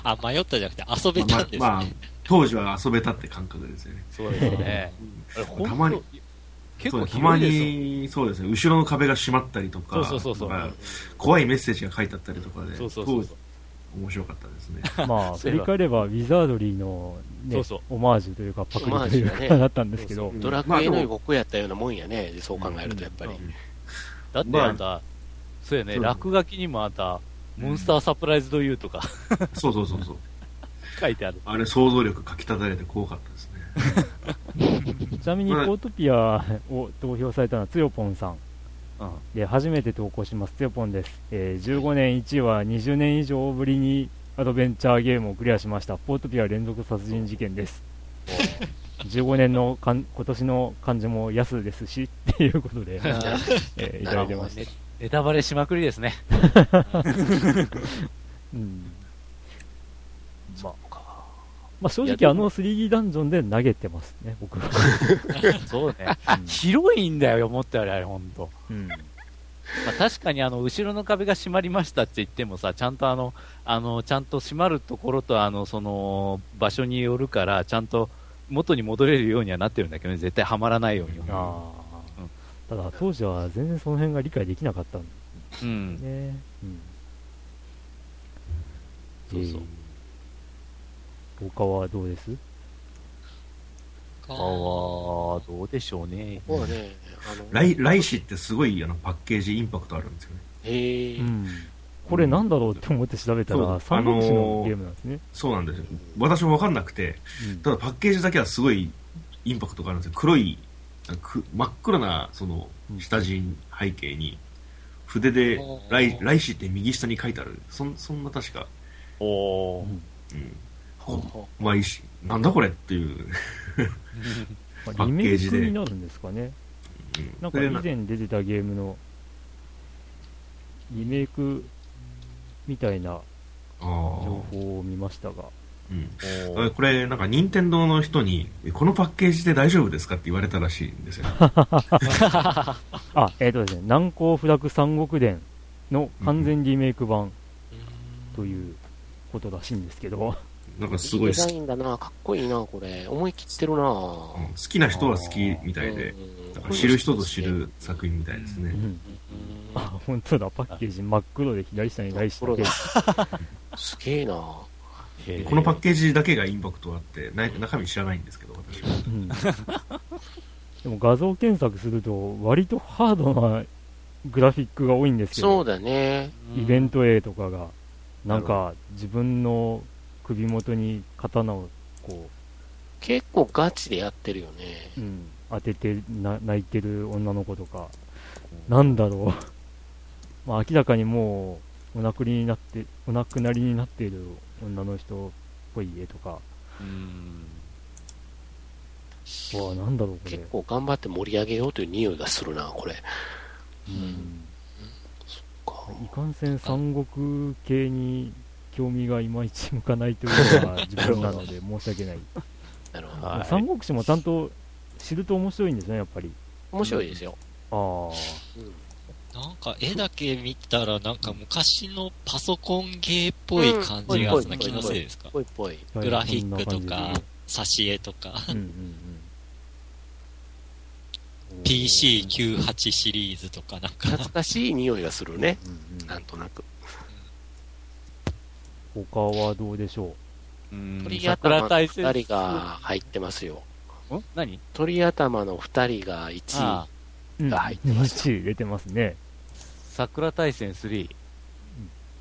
あ。あ、迷ったじゃなくて遊べたんですね。まあ、まあ当時は遊べたって感覚ですよね。そうですね。たまに結構そうたま。に、そうですね、後ろの壁が閉まったりとか、そうそうそうそうなんか怖いメッセージが書いてあったりとかで、そうそうそうそう当時面白かったですね。まあ、振り返れば、ウィザードリーの、ね、そうそうオマージュというか、パクリというオマージュだねか、だったんですけど、ドラクエの予告やったようなもんやね。そう考えるとやっぱり。だってあんた、そうやね、落書きにもあんた、モンスターサプライズドユーとか そうそうそうそう。書いてある。あれ想像力かきたたれて怖かったですね。ちなみに、ポートピアを投票されたのは、つよぽんさん。で、初めて投稿します。つよぽんです。えー15年1位は20年以上ぶりにアドベンチャーゲームをクリアしました。ポートピア連続殺人事件です。15年のかん今年の漢字も安ですし、っていうことで、えーいただいてました。ネネタバレしまくりですね。うん。まあ、まあ正直あの 3D ダンジョンで投げてますね、僕は。そうね。うん広いんだよ、思ったよりあれ、ほんと。うん。まあ、確かにあの後ろの壁が閉まりましたって言ってもさ、ちゃんとあの、あのちゃんと閉まるところとあのその場所によるから、ちゃんと元に戻れるようにはなってるんだけどね、絶対はまらないように。ああ。ただ当時は全然その辺が理解できなかったんでうんす。ね。うん。そうそうえー他はどうです？他は、どうでしょうね。ここはね、あの、来来誌ってすごいあのパッケージインパクトあるんですよね。へえう。ん。これなんだろうって思って調べたら、三国志のゲームなんですね。そうなんですよ。私もわかんなくて、うんただパッケージだけはすごいインパクトがあるんですよ。黒い、く真っ黒なその下地背景に、筆で来来誌って右下に書いてある。そんそんな確か、おー。うん。ほうほまあいいし、なんだこれっていう。ま あパリメイッケージでクになるんですかね。うんなんか以前出てたゲームのリメイクみたいなあ情ー報を見ましたが、うん。これ、なんか、任天堂の人に、えこのパッケージで大丈夫ですか？って言われたらしいんですよ。あ、えっ、とですね、難攻不落三国伝の完全リメイク版ということらしいんですけど、なんかすごい好き,、インだな、かっこいいな、これ。思い切ってるな。うん好きな人は好きみたいで、うんなんか知る人ぞ知る作品みたいですね。うんあ、本当だ、パッケージ真っ黒で左下に来して真っ黒だ すげえな。このパッケージだけがインパクトあって、な中身知らないんですけど、私は。うんでも画像検索すると、割とハードなグラフィックが多いんですけそうど、だね。イベント A とかが、なんか自分の首元に刀をこ結構ガチでやってるよね。う、うん、当ててな泣いてる女の子とか、なんだろう。まあ明らかにもお亡くなりになって、お亡くなりになっている女の人っぽい絵とか、うん。うわなんだろう、これ結。構頑張って盛り上げようという匂いがするな、これ。うんかいかんせん三国系に興味がいまいち向かないというのが自分なので申し訳ない。なるほど。はい三国志もちゃんと知ると面白いんですね、やっぱり。面白いですよ。ああ。うんなんか絵だけ見たら、なんか昔のパソコンゲーっぽい感じがするな気のせいですかぽいぽい。グラフィックとか、挿絵とか、感じで。うんうんうん。PC98 シリーズとかなんか、懐かしい匂いがするね。うんうんなんとなく。他はどうでしょう？ん鳥桜頭の二人が入ってますよ。ん？何？鳥頭の二人が1ああう。うん。が入ってます1出てますね。桜大戦3。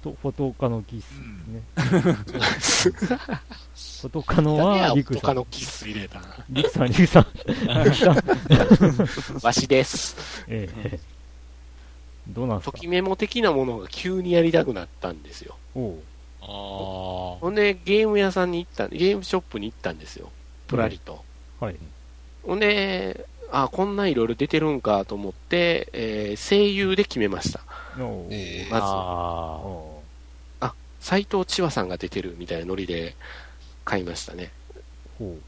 と、フォトカのキスですね。フォトカは、リクさん。他のキス入れたな。リクさん、リクさん。リクさん。わしです。ええ。どうなんすか？ときメモ的なものが急にやりたくなったんですよ。おうあほんで、ゲーム屋さんに行った、ゲームショップに行ったんですよ。プラリと。はい。ほんで、あ、こんないろいろ出てるんかと思って、えー声優で決めました。まず、あ斎藤千和さんが出てるみたいなノリで買いましたね。うほう。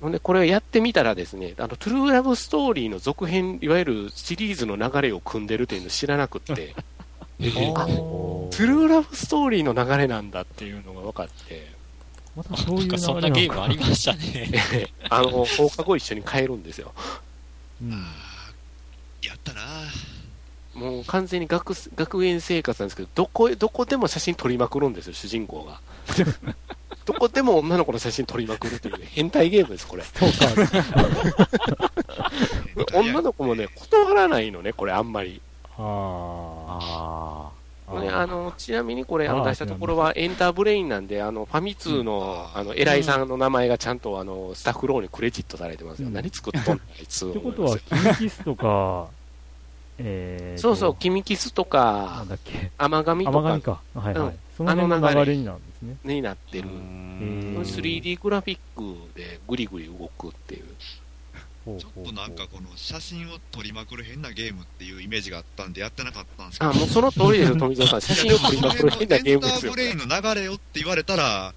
ほんで、これをやってみたらですね、あの、トゥルーラブストーリーの続編、いわゆるシリーズの流れを組んでるっていうのを知らなくって、ー。あおトゥルーラブストーリーの流れなんだっていうのが分かって、またそうないんうそんなゲームありましたね。あの、放課後一緒に帰るんですよ。うん。やったなもう完全に学す学園生活なんですけど、どこへ、どこでも写真撮りまくるんですよ、主人公が。どこでも女の子の写真撮りまくるという変態ゲームです、これ。女の子もね、断らないのね、これあんまり。ああ。ああ。ね、あの、ちなみにこれ、あの、出したところはエンターブレインなんで、あの、ファミ通の、あの、偉いさんの名前がちゃんと、あの、スタッフローにクレジットされてますよ。うん何作っとんの？あ いつ。ってことは、キミキスとか、えーと、そうそう、キミキスとなかん、だっけ、甘神とか甘神か。はいはい。うんあの流れなるんですね。になってる。へー 3D グラフィックでグリグリ動くっていう。ちょっとなんかこの写真を撮りまくる変なゲームっていうイメージがあったんでやってなかったんですけど。あ、もうその通りですよ、富澤さん。写真を撮りまくる変なゲームですよエンターブ。レインの流れをって言われたら、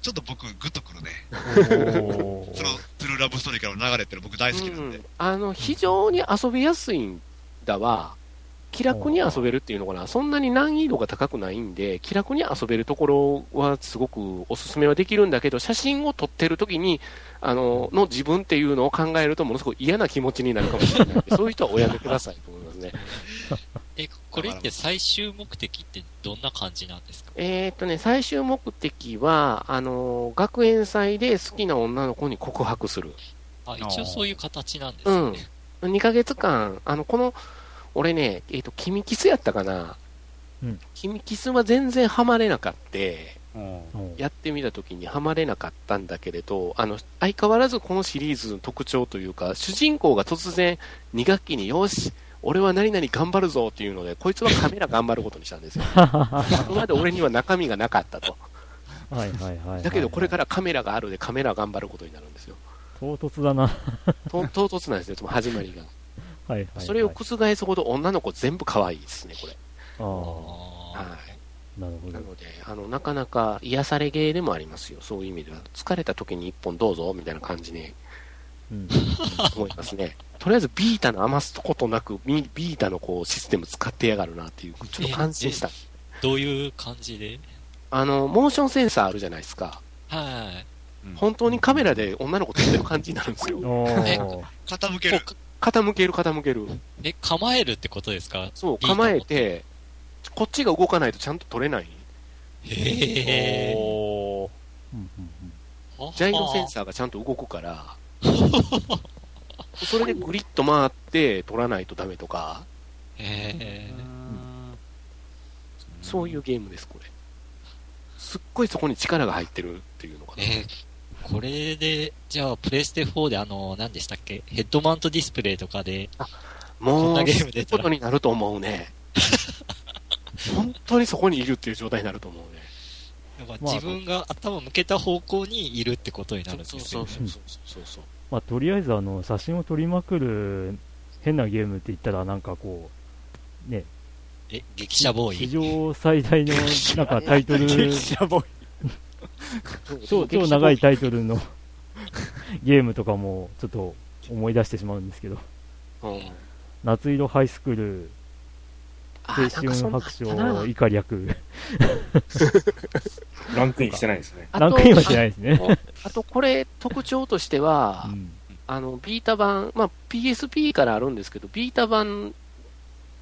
ちょっと僕、グッとくるね。その、トゥルーラブストーリーからの流れっての僕大好きなんで。うんあの、非常に遊びやすいんだわ。気楽に遊べるっていうのかな。そんなに難易度が高くないんで、気楽に遊べるところはすごくおすすめはできるんだけど、写真を撮ってる時に、あの、の自分っていうのを考えるとものすごい嫌な気持ちになるかもしれないんで、そういう人はおやめくださいと思いますね。え、これって最終目的ってどんな感じなんですか？えーっとね、最終目的は、あの、学園祭で好きな女の子に告白する。あ、一応そういう形なんですうんね。。2ヶ月間、あの、この、俺ね、えっ、と、君キスやったかな？うん君キスは全然ハマれなかって、やってみた時にハマれなかったんだけれど、あの、相変わらずこのシリーズの特徴というか、主人公が突然2学期によし、俺は何々頑張るぞっていうので、こいつはカメラ頑張ることにしたんですよ。今まで俺には中身がなかったと。はいはいはいはい。だけどこれからカメラがあるでカメラ頑張ることになるんですよ。唐突だな。はと唐突なんですよ、その始まりが。いはいはい。それを覆すほど女の子全部可愛いですね、これ。ああ、あはい。なるほど。なので、あの、なかなか癒されゲーでもありますよ。そういう意味では。疲れた時に一本どうぞ、みたいな感じにうん。思いますね。とりあえずビータの余すことなく、ビビータのこうシステム使ってやがるなっていう、ちょっと感心した。ーどういう感じで？あの、モーションセンサーあるじゃないですか。はい。本当にカメラで女の子撮ってる感じになるんですよ。おー傾ける？傾ける傾ける。え、構えるってことですか？そう、構えて、こっちが動かないとちゃんと撮れない。へえ。うんうんうんジャイロセンサーがちゃんと動くから、それでグリッと回って撮らないとダメとか、へえ。そういうゲームです、これ。すっごいそこに力が入ってるっていうのかな。えーこれで、じゃあ、プレステ4であの、何でしたっけ？ヘッドマウントディスプレイとかで、こんもう、なゲーム出たらことになると思うね。本当にそこにいるっていう状態になると思うね。だからまあ自分が頭向けた方向にいるってことになるんですそうよ。そうそうそうそうそう。まあ、とりあえずあの写真を撮りまくる変なゲームって言ったらなんかこうねえ、激写ボー史イ。上最大のなんかタイトル激写ボーイ。超超長いタイトルの ゲームとかもちょっと思い出してしまうんですけどうん。夏色ハイスクールあ青ーなんかそんな春白書以下略。ランクインしてないですね。ランクインはしてないですね、ああとこれ特徴としては、うん。あの、ビータ版、まあ、PSP からあるんですけど、ビータ版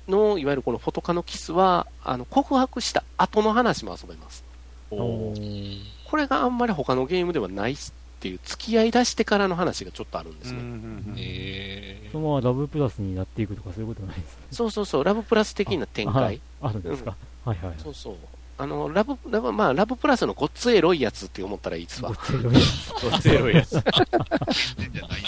の、いわゆるこのフォトカのキスは、あの、告白した後の話も遊べます。これがあんまり他のゲームではないっていう、付き合い出してからの話がちょっとあるんですね。えそのままラブプラスになっていくとかそういうことないですねそうそうそう、ラブプラス的な展開。あるんですか、はいはいはいそうそう。あの、ラブ、ラブ、まあ、ラブプラスのごっつエロいやつって思ったらいいですわごっ。つい色々ごっつエロいやつ。全然じゃない。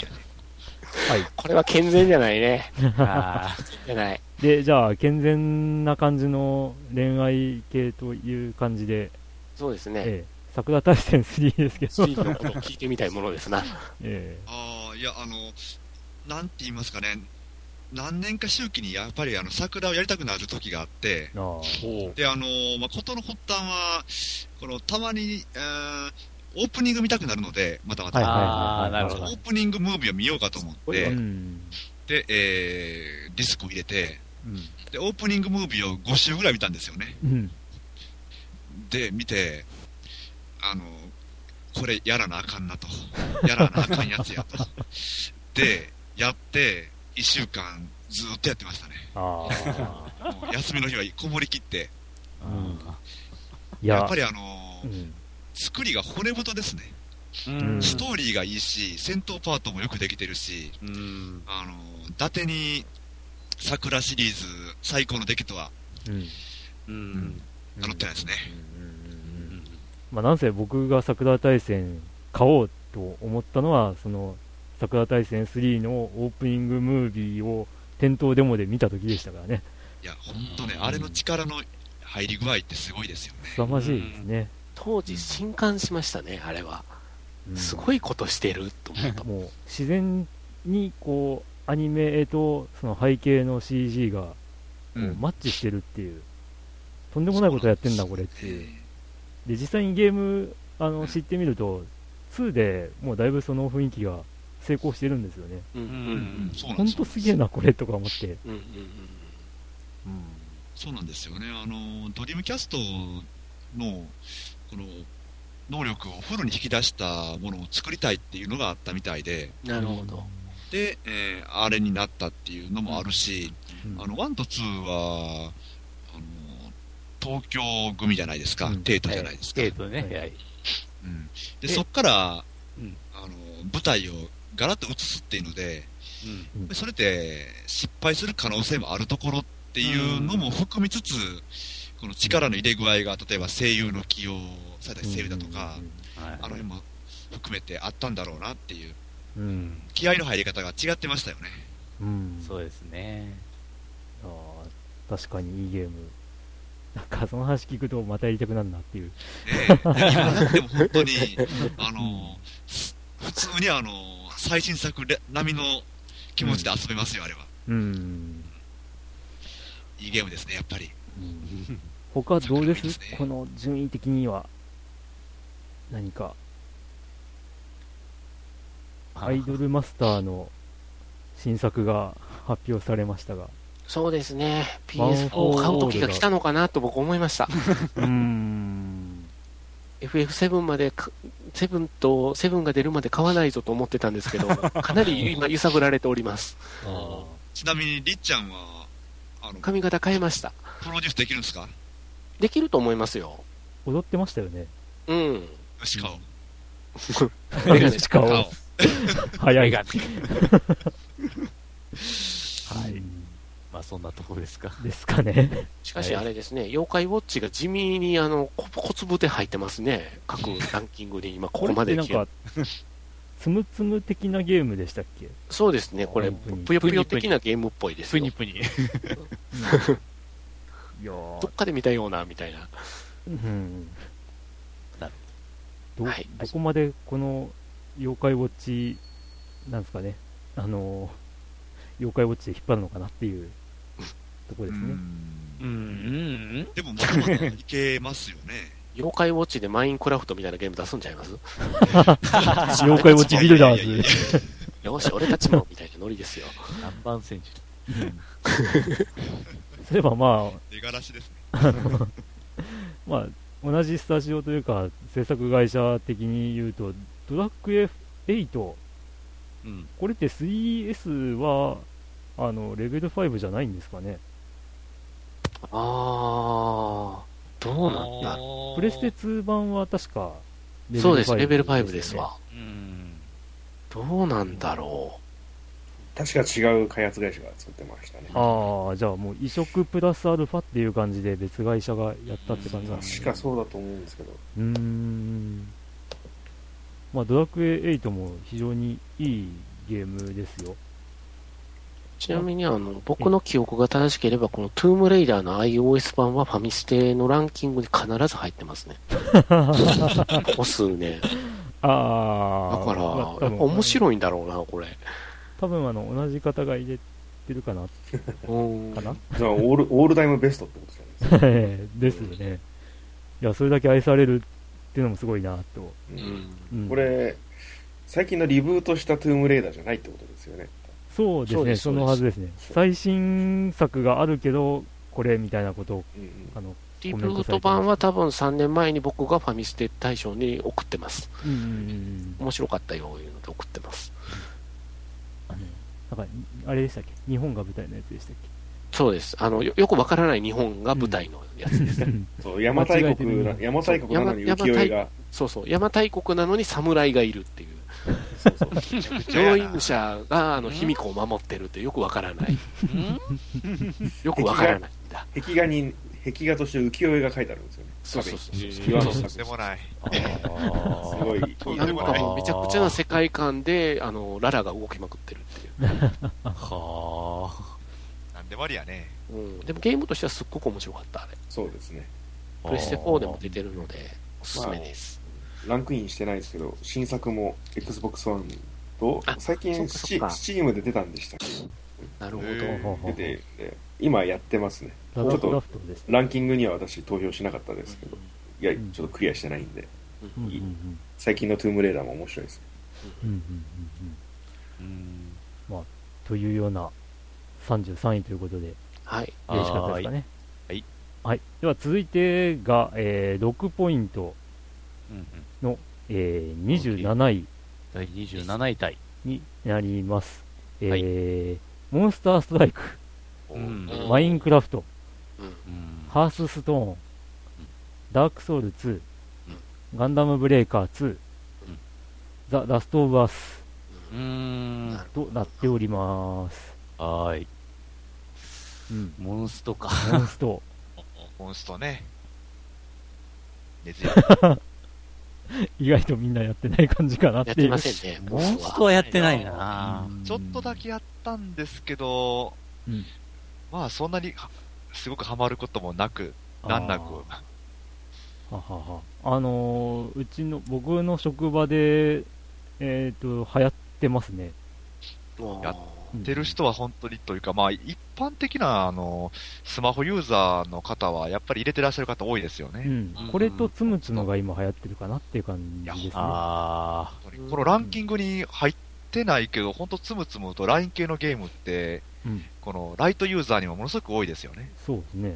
これは健全じゃないね。あ じゃない。でじゃあ健全な感じの恋愛系という感じで、そうですね。ええ、桜大戦3ですけど、スリーのことを聞いてみたいものですな。えああ、いや、あの、なんて言いますかね、何年か周期にやっぱりあの桜をやりたくなる時があってえ、ああ。で、あの、まあ、ことの発端は、この、たまに、えーオープニング見たくなるので、またまた、オー。プニングムービーを見ようかと思って、うん。で、えーディスクを入れて、うん。で、オープニングムービーを5週ぐらい見たんですよね。うん。で、見て、あの、これやらなあかんなと。やらなあかんやつやと。で、やって、1週間ずーっとやってましたね。休みの日はこもりきって、あ、うん、いややっぱりあのうん作りが骨太ですね。うんストーリーがいいし、戦闘パートもよくできてるし、うん。あの、伊達に、桜シリーズ最高の出来とはうんうん。名乗ってないですね。まあ、なんせ僕が桜大戦買おうと思ったのはその桜大戦3のオープニングムービーを店頭デモで見た時でしたからね。いや、ほんとね、あれの力の入り具合ってすごいですよね。凄まじいですね、当時、震撼しましたね、あれは。うん。すごいことしてると思った。もう自然にこうアニメとその背景の CG がこううん。マッチしてるっていう、とんでもないことやってんだこれっていうで実際にゲームあの知ってみると2でもうだいぶその雰囲気が成功してるんですよね。うんうんうん。そうなん。ほんですよとすげえなこれとか思って、うんうんうんそうなんですよね。あの、ドリームキャストの、この、能力をフルに引き出したものを作りたいっていうのがあったみたいで、なるほど。で、えーあれになったっていうのもあるし、うんあの、1と2は、東京組じゃないですか、うん。テートじゃないですか。えっとね、はい。はい。うん、で、えそっから、うん。あの、舞台をガラッと映すっていうので、うん。それって失敗する可能性もあるところっていうのも含みつつ、この力の入れ具合が、例えば声優の起用された声優だとか、はい。あの辺も含めてあったんだろうなっていう、うん、うん。気合の入り方が違ってましたよね。うん。そうですね。あー確かにいいゲームなんかその話聞くとまたやりたくなるなっていう。ねえ。今だっても本当に、あの、す普通にあの、最新作レ並みの気持ちで遊べますよ、あれは。うんいいゲームですね、やっぱり。他どうです？作りですね。この順位的には何か？アイドルマスターの新作が発表されましたがそうですね。ワンフォー PS4 買う時が来たのかなと僕思いました。うーん FF7 までか、7と、7が出るまで買わないぞと思ってたんですけど、かなり今揺さぶられております。ちなみに、りっちゃんは、あの、髪型変えました。プロデュースできるんですか？できると思いますよ。踊ってましたよねうん。よし、買おう。メガネしか。早いメガネはいまあそんなとこですか。ですかね。しかしあれですね、妖怪ウォッチが地味にあの、こ小粒で入ってますね。各ランキングで今 ここまでってなんかつむつむ的なゲームでしたっけ？そうですね、これ、ぷに。ぷよぷよ的なゲームっぽいですよ。プニプニ。いやーどっかで見たような、みたいな。うん。ど、はい。どこまでこの妖怪ウォッチ、なんですかね、あのー妖怪ウォッチで引っ張るのかなっていうところですね。うん、うん、でもまだまだいけますよね。妖怪ウォッチでマインクラフトみたいなゲーム出すんちゃいます？妖怪ウォッチビルダーズ。よし、俺たちも、みたいなノリですよ。南蛮戦士。そういえばま出がらしですね。あ、まあ、同じスタジオというか、制作会社的に言うと、ドラクエ8、うん。これって 3S は、あの、レベル5じゃないんですかね？あー、どうなんだプレステ2版は確か、そうです、レベルよね5ですわ。うん。どうなんだろ確か違う開発会社が作ってましたね。ああ、じゃあもう移植プラスアルファっていう感じで別会社がやったって感じなんですね。確かそうだと思うんですけど。うーん。まあ、ドラクエ8も非常にいいゲームですよ。う。ちなみに、あの、僕の記憶が正しければ、このトゥームレイダーの iOS 版はファミステのランキングに必ず入ってますね。個数ね。あだあ。から、まあやっぱ面白いんだろうな、これ。多分あの、同じ方が入れてるかな、うんかな？じゃあオール、オールタイムベストってことじゃないですか。ですよ ね。いや、それだけ愛されるっていうのもすごいな、と。ううんん。うんこれ、最近のリブートしたトゥームレーダーじゃないってことですよね。そうですね、そのはずですね。最新作があるけど、これみたいなことを、あの、リブート版は多分3年前に僕がファミステ大賞に送ってます。うんうんうん面白かったよ、いうので送ってます。なんか、あれでしたっけ？日本が舞台のやつでしたっそうです。あの、よよくわからない日本が舞台のやつです。け そう、邪馬台国なのに浮世絵が、そうそう。邪馬台国なのに侍がいるっていう。そうそう。上院者が、あの、卑弥呼を守ってるってよくわからない。よくわからないんだ。壁画に、壁画として浮世絵が書いてあるんですよね。そうそうそう。壁岩のとん作でもない。すごい。とんなんかでもないもうめちゃくちゃな世界観で、あの、ララが動きまくってるっていう。はなんでもありやね。うん。でもゲームとしてはすっごく面白かった、あれ。そうですね。あ。プレステ4でも出てるので、おすすめです。ランクインしてないですけど、新作も Xbox One とあ、最近そっかそっかスチームで出たんでしたっなるほへど。け出て今やってますね。ラダクラフトですね。ランキングには私投票しなかったですけど、いや、うんちょっとクリアしてないんで、最近のトゥームレーダーも面白いです。うんうんうんうんうん。というような33位ということで、はい。よろしかったですかね。はい。はい。では続いてが、えー6ポイント、うんうん。えー27位第27位タイ。になります。えーモンスターストライク、うんうんマインクラフト、うん。うん。ハースストーン、ダークソウル2、ガンダムブレイカー2、ザ・ラストオブアスうーん。となっております。はーい。うん。モンストか。モンスト。モンストね。熱や。意外とみんなやってない感じかなっていう。やってませんね。モンストはやってないなうんちょっとだけやったんですけど、うんまあそんなにはすごくハマることもなく、難なく。はははあのーうちの、僕の職場で、えっ、と、流行ってますね。うんやってる人は本当にというか、まあ一般的なあのスマホユーザーの方はやっぱり入れてらっしゃる方多いですよね。うん。これとつむつむが今流行ってるかなっていう感じですね。あこのランキングに入ってないけど、本当つむつむと LINE 系のゲームって、うん。このライトユーザーにもものすごく多いですよね。そうですね。うん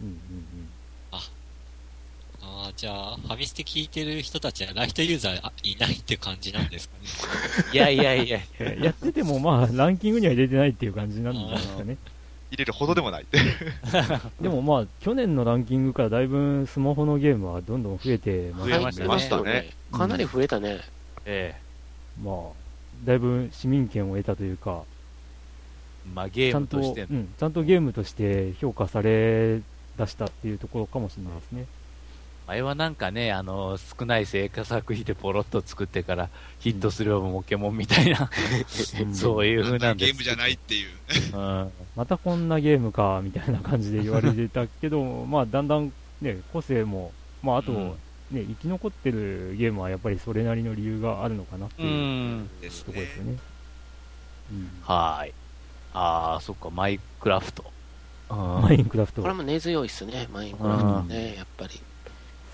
うんうんああ、じゃあ、ファミステ聞いてる人たちはライトユーザーあいないって感じなんですかね。ー。いやいやいや。うん。やっててもまあ、ランキングには入れてないっていう感じなんじゃないですかね。入れるほどでもない。でもまあ、去年のランキングからだいぶスマホのゲームはどんどん増えてます増えましたね。かなり増えたね。えまあ、だいぶ市民権を得たというか、え。まあゲーちゃんと、ムとしてう。ん、ちゃんとゲームとして評価され出したっていうところかもしれないですね。前はなんかね、あの、少ない成果作費でポロッと作ってからヒットするモケモンみたいな、そういう風なんです。ゲームじゃないっていう。うん。またこんなゲームか、みたいな感じで言われてたけど、まあ、だんだんね、個性も、まあ、あと、うんね、生き残ってるゲームはやっぱりそれなりの理由があるのかなってう。いうところです。よね。うんはーい。あー、そっか、マイクラフト。うんマインクラフトこれも根強いっすね、マインクラフトね、やっぱり。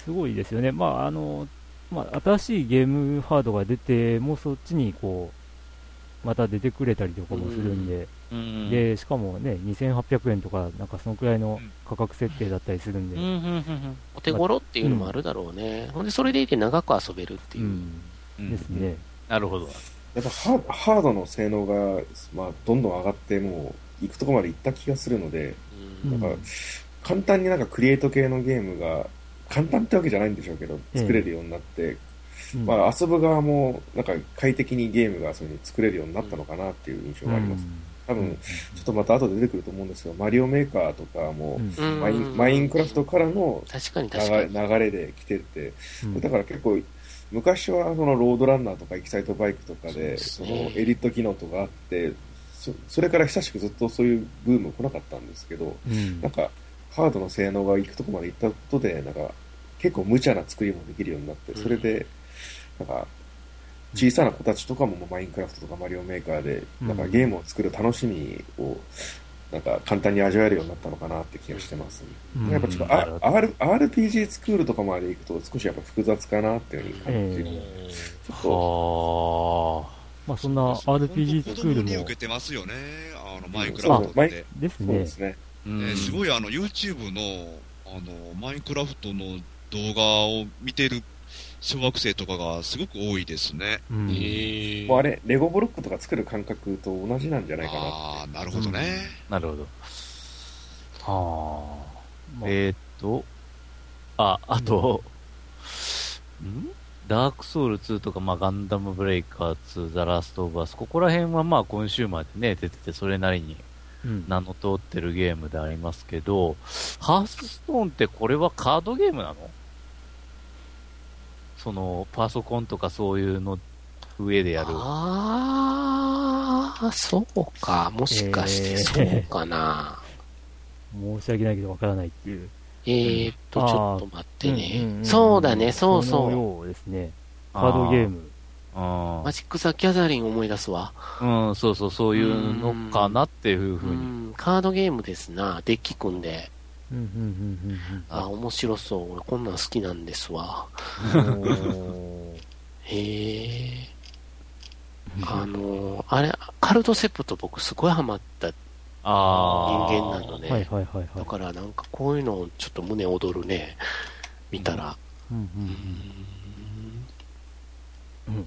すごいですよね。まあ、あの、まあ、新しいゲームハードが出て、もうそっちにこう、また出てくれたりとかもするんで、うん、で、しかもね、2800円とか、なんかそのくらいの価格設定だったりするんで、うん、うん、うんお手頃っていうのもあるだろうね。ほんで、それでいて長く遊べるっていう。ですね。なるほど。やっぱハーハードの性能が、まあ、どんどん上がって、もう、行くとこまで行った気がするので、なんか、簡単になんかクリエイト系のゲームが、簡単ってわけじゃないんでしょうけど、作れるようになって、うん。まあ、遊ぶ側も、なんか快適にゲームがそういう作れるようになったのかなっていう印象があります。多うん。分、ちょっとまた後で出てくると思うんですけど、マリオメーカーとかも、マインマインクラフトからの確かに流確かに。れ流れで来てて、うん。だから結構、昔はそのロードランナーとかエキサイトバイクとかで、そのエリット機能とかあって、そそれから久しくずっとそういうブーム来なかったんですけど、うん。なんか、ハードの性能がいくとこまでいったことで、なんか、結構無茶な作りもできるようになって、それで、なんか、小さな子たちとかもマインクラフトとかマリオメーカーで、うん。なんかゲームを作る楽しみを、なんか簡単に味わえるようになったのかなって気がしてます、うん。やっぱちょっと、R、RPG スクールとかまで行くと少しやっぱ複雑かなっていうふうに感じる。えちょっと、はまあそんな RPG スクールもに受けてますよね、あの、マインクラフトって。ですねそう。で。すね。ーうん。ねすごいあの、YouTube の、あの、マインクラフトの動画を見てる小学生とかがすごく多いですね。うんえもうあれ、レゴブロックとか作る感覚と同じなんじゃないかな。ああ、なるほどね。なるほど。はあ。まあえーっと、あ、あと、ん？ダークソウル2とか、まあ、ガンダムブレイカー2、ザラストオブアス、ここら辺はまあ今週までね、出てて、それなりにうん名の通ってるゲームでありますけど、ハースストーンってこれはカードゲームなの？その、パソコンとかそういうの上でやる。ああ、そうか。もしかして、そうかな。申し訳ないけどわからないっていう。えーっと、ちょっと待ってうんうんねう。んそうだね、そうそのそう。ですね。カードゲーム。あマジック・ザ・ギャザリン思い出すわ。ーうん、そうそう、そういうのかなっていううふうに。ん、カードゲームですな。デッキ組んで。うんうんうんああ、面白そう。俺こんなん好きなんですわ。へえ。あのー、あれ、カルトセプト僕すごいハマった人。間なのね。はいはいはいはい。だからなんかこういうのちょっと胸躍るね。見たら。うんうんうんうん。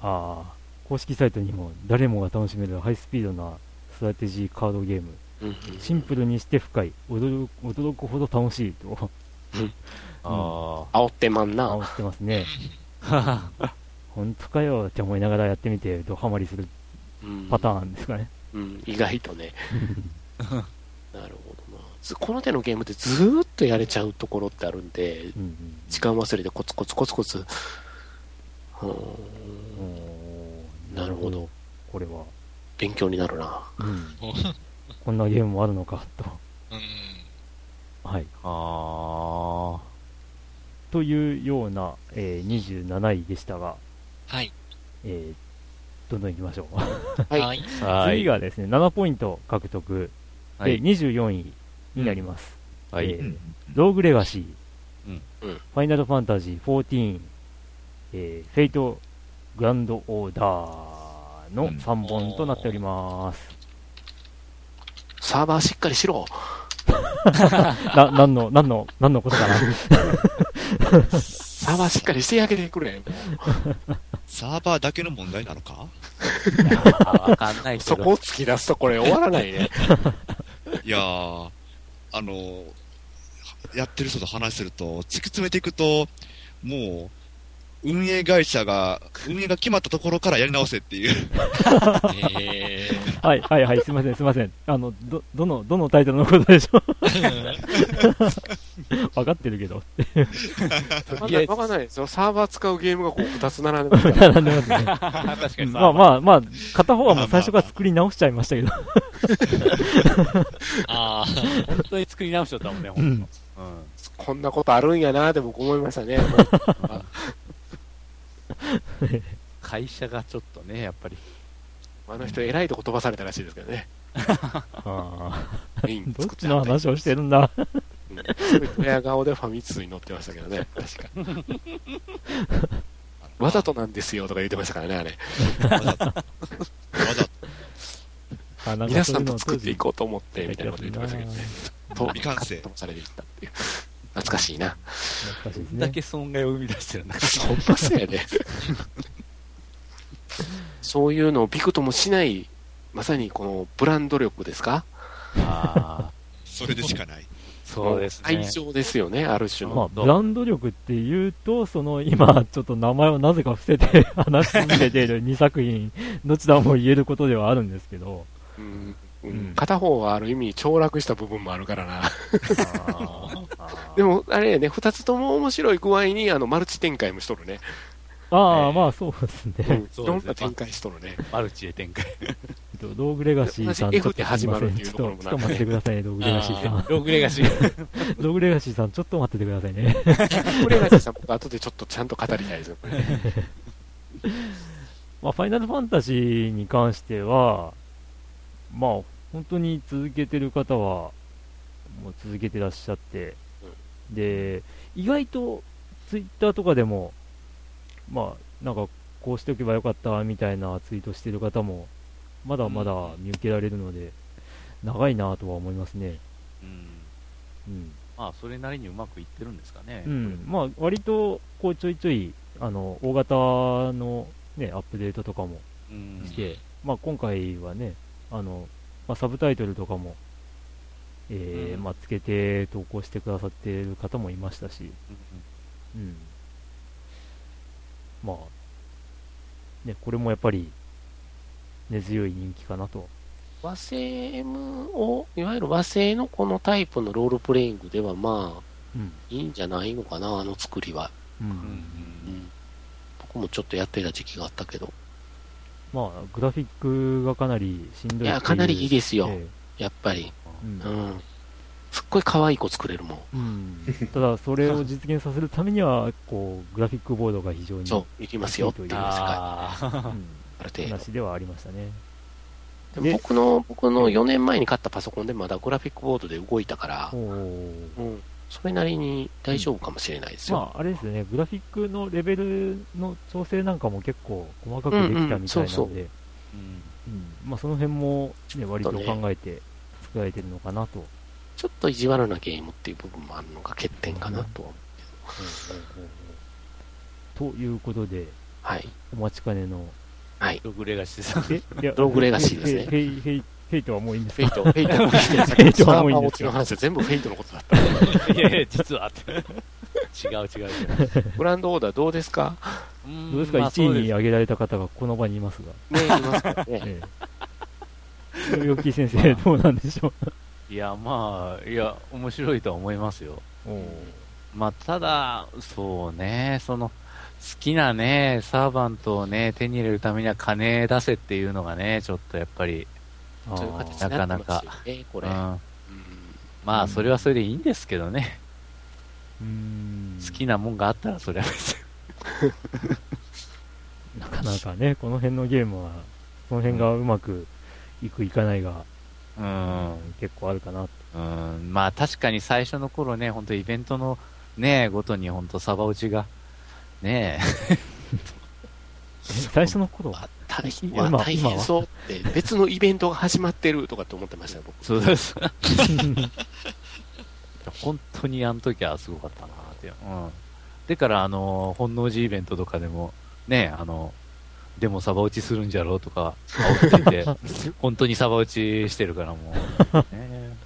ああ、公式サイトにも誰もが楽しめるハイスピードなストラテジーカードゲーム。シンプルにして深い。驚く驚くほど楽しいと。あ煽ってまんな。煽ってますね。本当かよって思いながらやってみて、ドハマりするうんパターンですかね。うん、意外とね。なるほどな。ずこの手のゲームってずーっとやれちゃうところってあるんで、うんうん時間忘れでコツコツコツコツ。なるほど。これは。勉強になるな。うん。こんなゲームもあるのか、と。うん。はい。あ。あというような、えー27位でしたが、はい。えーどんどん行きましょう。はいはい。あ。はい。次がですね、7ポイント獲得ではい。24位になります。はい。えーローグレガシー、うんうんファイナルファンタジー14、えーフェイトグランドオーダーのうん3本となっております。サーバーしっかりしろ。な、なんの、なんの、なんのことかな。サーバーしっかりしてあげてくれ。サーバーだけの問題なのか？あわかんないけど。そこを突き出すとこれ終わらないね。いやー、あの、やってる人と話してると、突き詰めていくと、もう、運営会社が、運営が決まったところからやり直せっていう。えはい、はい、はい、すいません、すいません。あの、ど、どの、どのタイトルのことでしょう 分かってるけど。わかんないですよ。サーバー使うゲームがこう2つ並んでますから。並んでますね。確かにまあまあまあ、片方はもう最初から作り直しちゃいましたけど。ああ、本当に作り直しとったもんね、ほうん。うん。こんなことあるんやなって僕思いましたね。会社がちょっとね、やっぱり。あの人偉いとこ飛ばされたらしいですけどね。あメインーどっちの話をしてるんだ。うんすごいドヤ顔でファミ通に乗ってましたけどね。確か。わざとなんですよとか言ってましたからね、あれ。わざと。わざと。あなんか皆さんと作っていこうと思って、みたいなこと言ってましたけどね。と未完成飛ばされていったっていう。懐かしいな。懐かしいですね。だけ損害を生み出してるんだかほんまそうやで。そういうのをビクともしない、まさにこのブランド力ですか？らああ、それでしかない。そうですね。愛情ですよね、ある種まあ、の。ブランド力っていうと、その、今、ちょっと名前をなぜか伏せて話し続けている 2作品、どちらも言えることではあるんですけど、うんうん片方はある意味凋落した部分もあるからな。でも、あれやね、二つとも面白い具合に、あの、マルチ展開もしとるね。ああ、まあそうですね。うん。な展開しとるね。マルチで展開。ローグレガシーさん、ちょっと始まるちょっと待っててくださいね、ローグレガシーさん。ローグレガシー。ローグレガシーさん、ちょっと待っててくださいね。これが実は僕後でちょっとちゃんと語りたいですよ、これ。まあ、ファイナルファンタジーに関しては、まあ、本当に続けてる方は、もう続けてらっしゃって、で、意外と、ツイッターとかでも、まあ、なんか、こうしておけばよかった、みたいなツイートしてる方も、まだまだ見受けられるので、長いなとは思いますね。うん。うん。まあ、それなりにうまくいってるんですかね。うん、まあ、割と、こう、ちょいちょい、あの、大型のね、アップデートとかもうん。して、まあ、今回はね、あの、まあ、サブタイトルとかも、えーうんまあ、つけて投稿してくださっている方もいましたし、うんうん。まあ、ね、これもやっぱり、根強い人気かなと。和製 M を、いわゆる和製のこのタイプのロールプレイングではまあ、うん。いいんじゃないのかな、あの作りは。う。うんん。うん。僕もちょっとやってた時期があったけど。まあ、グラフィックがかなりしんどいいういや、かなりいいですよ。えやっぱり。えうんうん。すっごい可愛い子作れるもん。うん、ただ、それを実現させるためには、こう、グラフィックボードが非常に、そう、いきますよっていう世界。あああ。る程度。話ではありましたね。でも僕の、僕の4年前に買ったパソコンでまだグラフィックボードで動いたからうん。それなりに大丈夫かもしれないですよ。まあ、あれですよね、グラフィックのレベルの調整なんかも結構細かくできたみたいなので、うんうんその辺も、ね、割と考えて作られてるのかなと。ちょっと意地悪なゲームっていう部分もあるのが欠点かなとは。ということで、はい。お待ちかねの、はい。ログレガシーさん。えいや ローグレガシーですねフェイフェイフェイトはもういいんですか？フェイト、フェイトの話で、さっきフェイトはもういいんですかバー落ちの話は全部フェイトのことだった。いやいや、実は。違う違う違う。グランドオーダーどうですか？うんどうですか、まあ1位に挙げられた方がこの場にいますが。ねいますからね。ええ。ヨッキー先生、どうなんでしょいや、まあ、いや、面白いとは思いますよ。まあ、ただ、そうね、その、好きなね、サーバントをね、手に入れるためには金出せっていうのがね、ちょっとやっぱり、あそういう形ーになってますよね、これ。うん。うんまあ、それはそれでいいんですけどね。うーん好きなもんがあったらそれは別に。なかなかね、この辺のゲームは、その辺がうまくいくいかないが、う。うん結構あるかなと。うん。まあ、確かに最初の頃ね、本当イベントのね、ごとに本当サバ打ちが、ね最初の頃？あ大変今大変そうって、別のイベントが始まってるとかって思ってましたよ、僕。そうです。本当にあの時はすごかったなって。うん。でから、あの、本能寺イベントとかでも、ね、あの、でもサバ打ちするんじゃろうとか、煽ってて、本当にサバ打ちしてるからもう、ね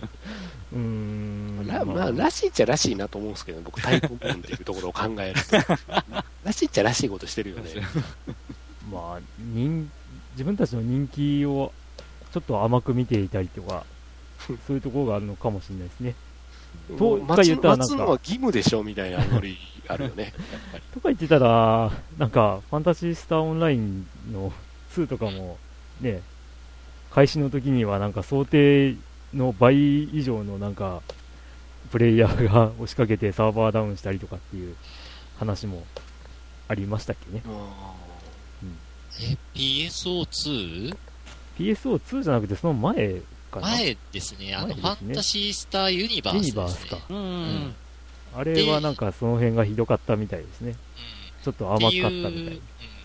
うーん。らまあ、らしいっちゃらしいなと思うんですけど、僕、タイプ部分っていうところを考えると。らしいっちゃらしいことしてるよね。まあ、人、自分たちの人気をちょっと甘く見ていたりとか、そういうところがあるのかもしれないですね。とか言ったらなんか待つのは義務でしょみたいなノリあるよね。とか言ってたら、なんか、ファンタジースターオンラインの2とかも、ね、開始の時にはなんか想定の倍以上のなんか、プレイヤーが押しかけてサーバーダウンしたりとかっていう話もありましたっけね。え、PSO2? PSO2 じゃなくてその前かな。前ですね、あの、ファンタジースターユニバースユです、ね。ニバースか。うんうん。あれはなんかその辺がひどかったみたいですね。ちょっと甘かったみたい。っていううん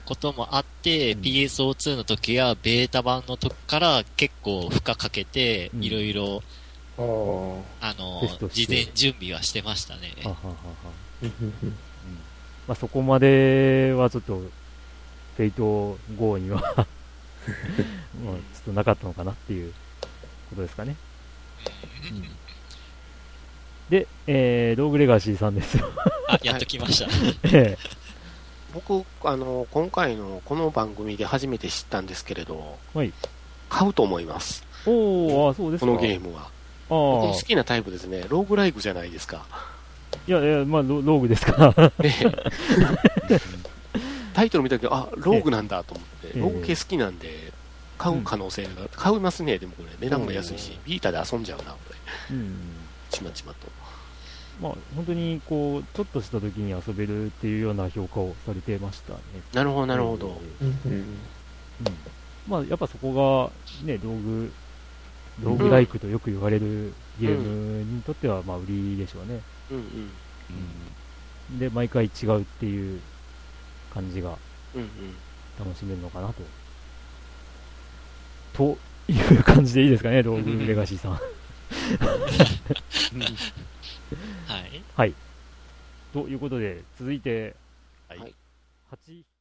こともあって、うん。PSO2 の時はベータ版の時から結構負荷かけて、うん。いろいろ、あの事前準備はしてましたね。ははは。はまあ、そこまではちょっと、フェイト GO には まあ、ちょっとなかったのかなっていうことですかね。うんで、えー、ローグレガシーさんですよ。あ、やっと来ました。え僕、あの、今回のこの番組で初めて知ったんですけれど、はい買うと思います。えおー、あそうですか。このゲームは。あ僕好きなタイプですね。ローグライクじゃないですか。いやいや、まあ、ロローグですから。ね タイトル見た時あ、ローグなんだと思って、ええローグ系好きなんで、買う可能性が、買いますね、でもこれ、値段も安いし、ビータで遊んじゃうな、これ。うん。ちまちまと。まあ、本当に、こう、ちょっとした時に遊べるっていうような評価をされてましたね。なるほど、なるほど。えーうんまあ、やっぱそこが、ね、道具、道具ライクとよく言われるゲームにとっては、まあ、売りでしょうね。うんうん。で、毎回違うっていう感じがうんうん。楽しめるのかなと。という感じでいいですかね、道具レガシーさん。はい。はい。ということで、続いて、はい8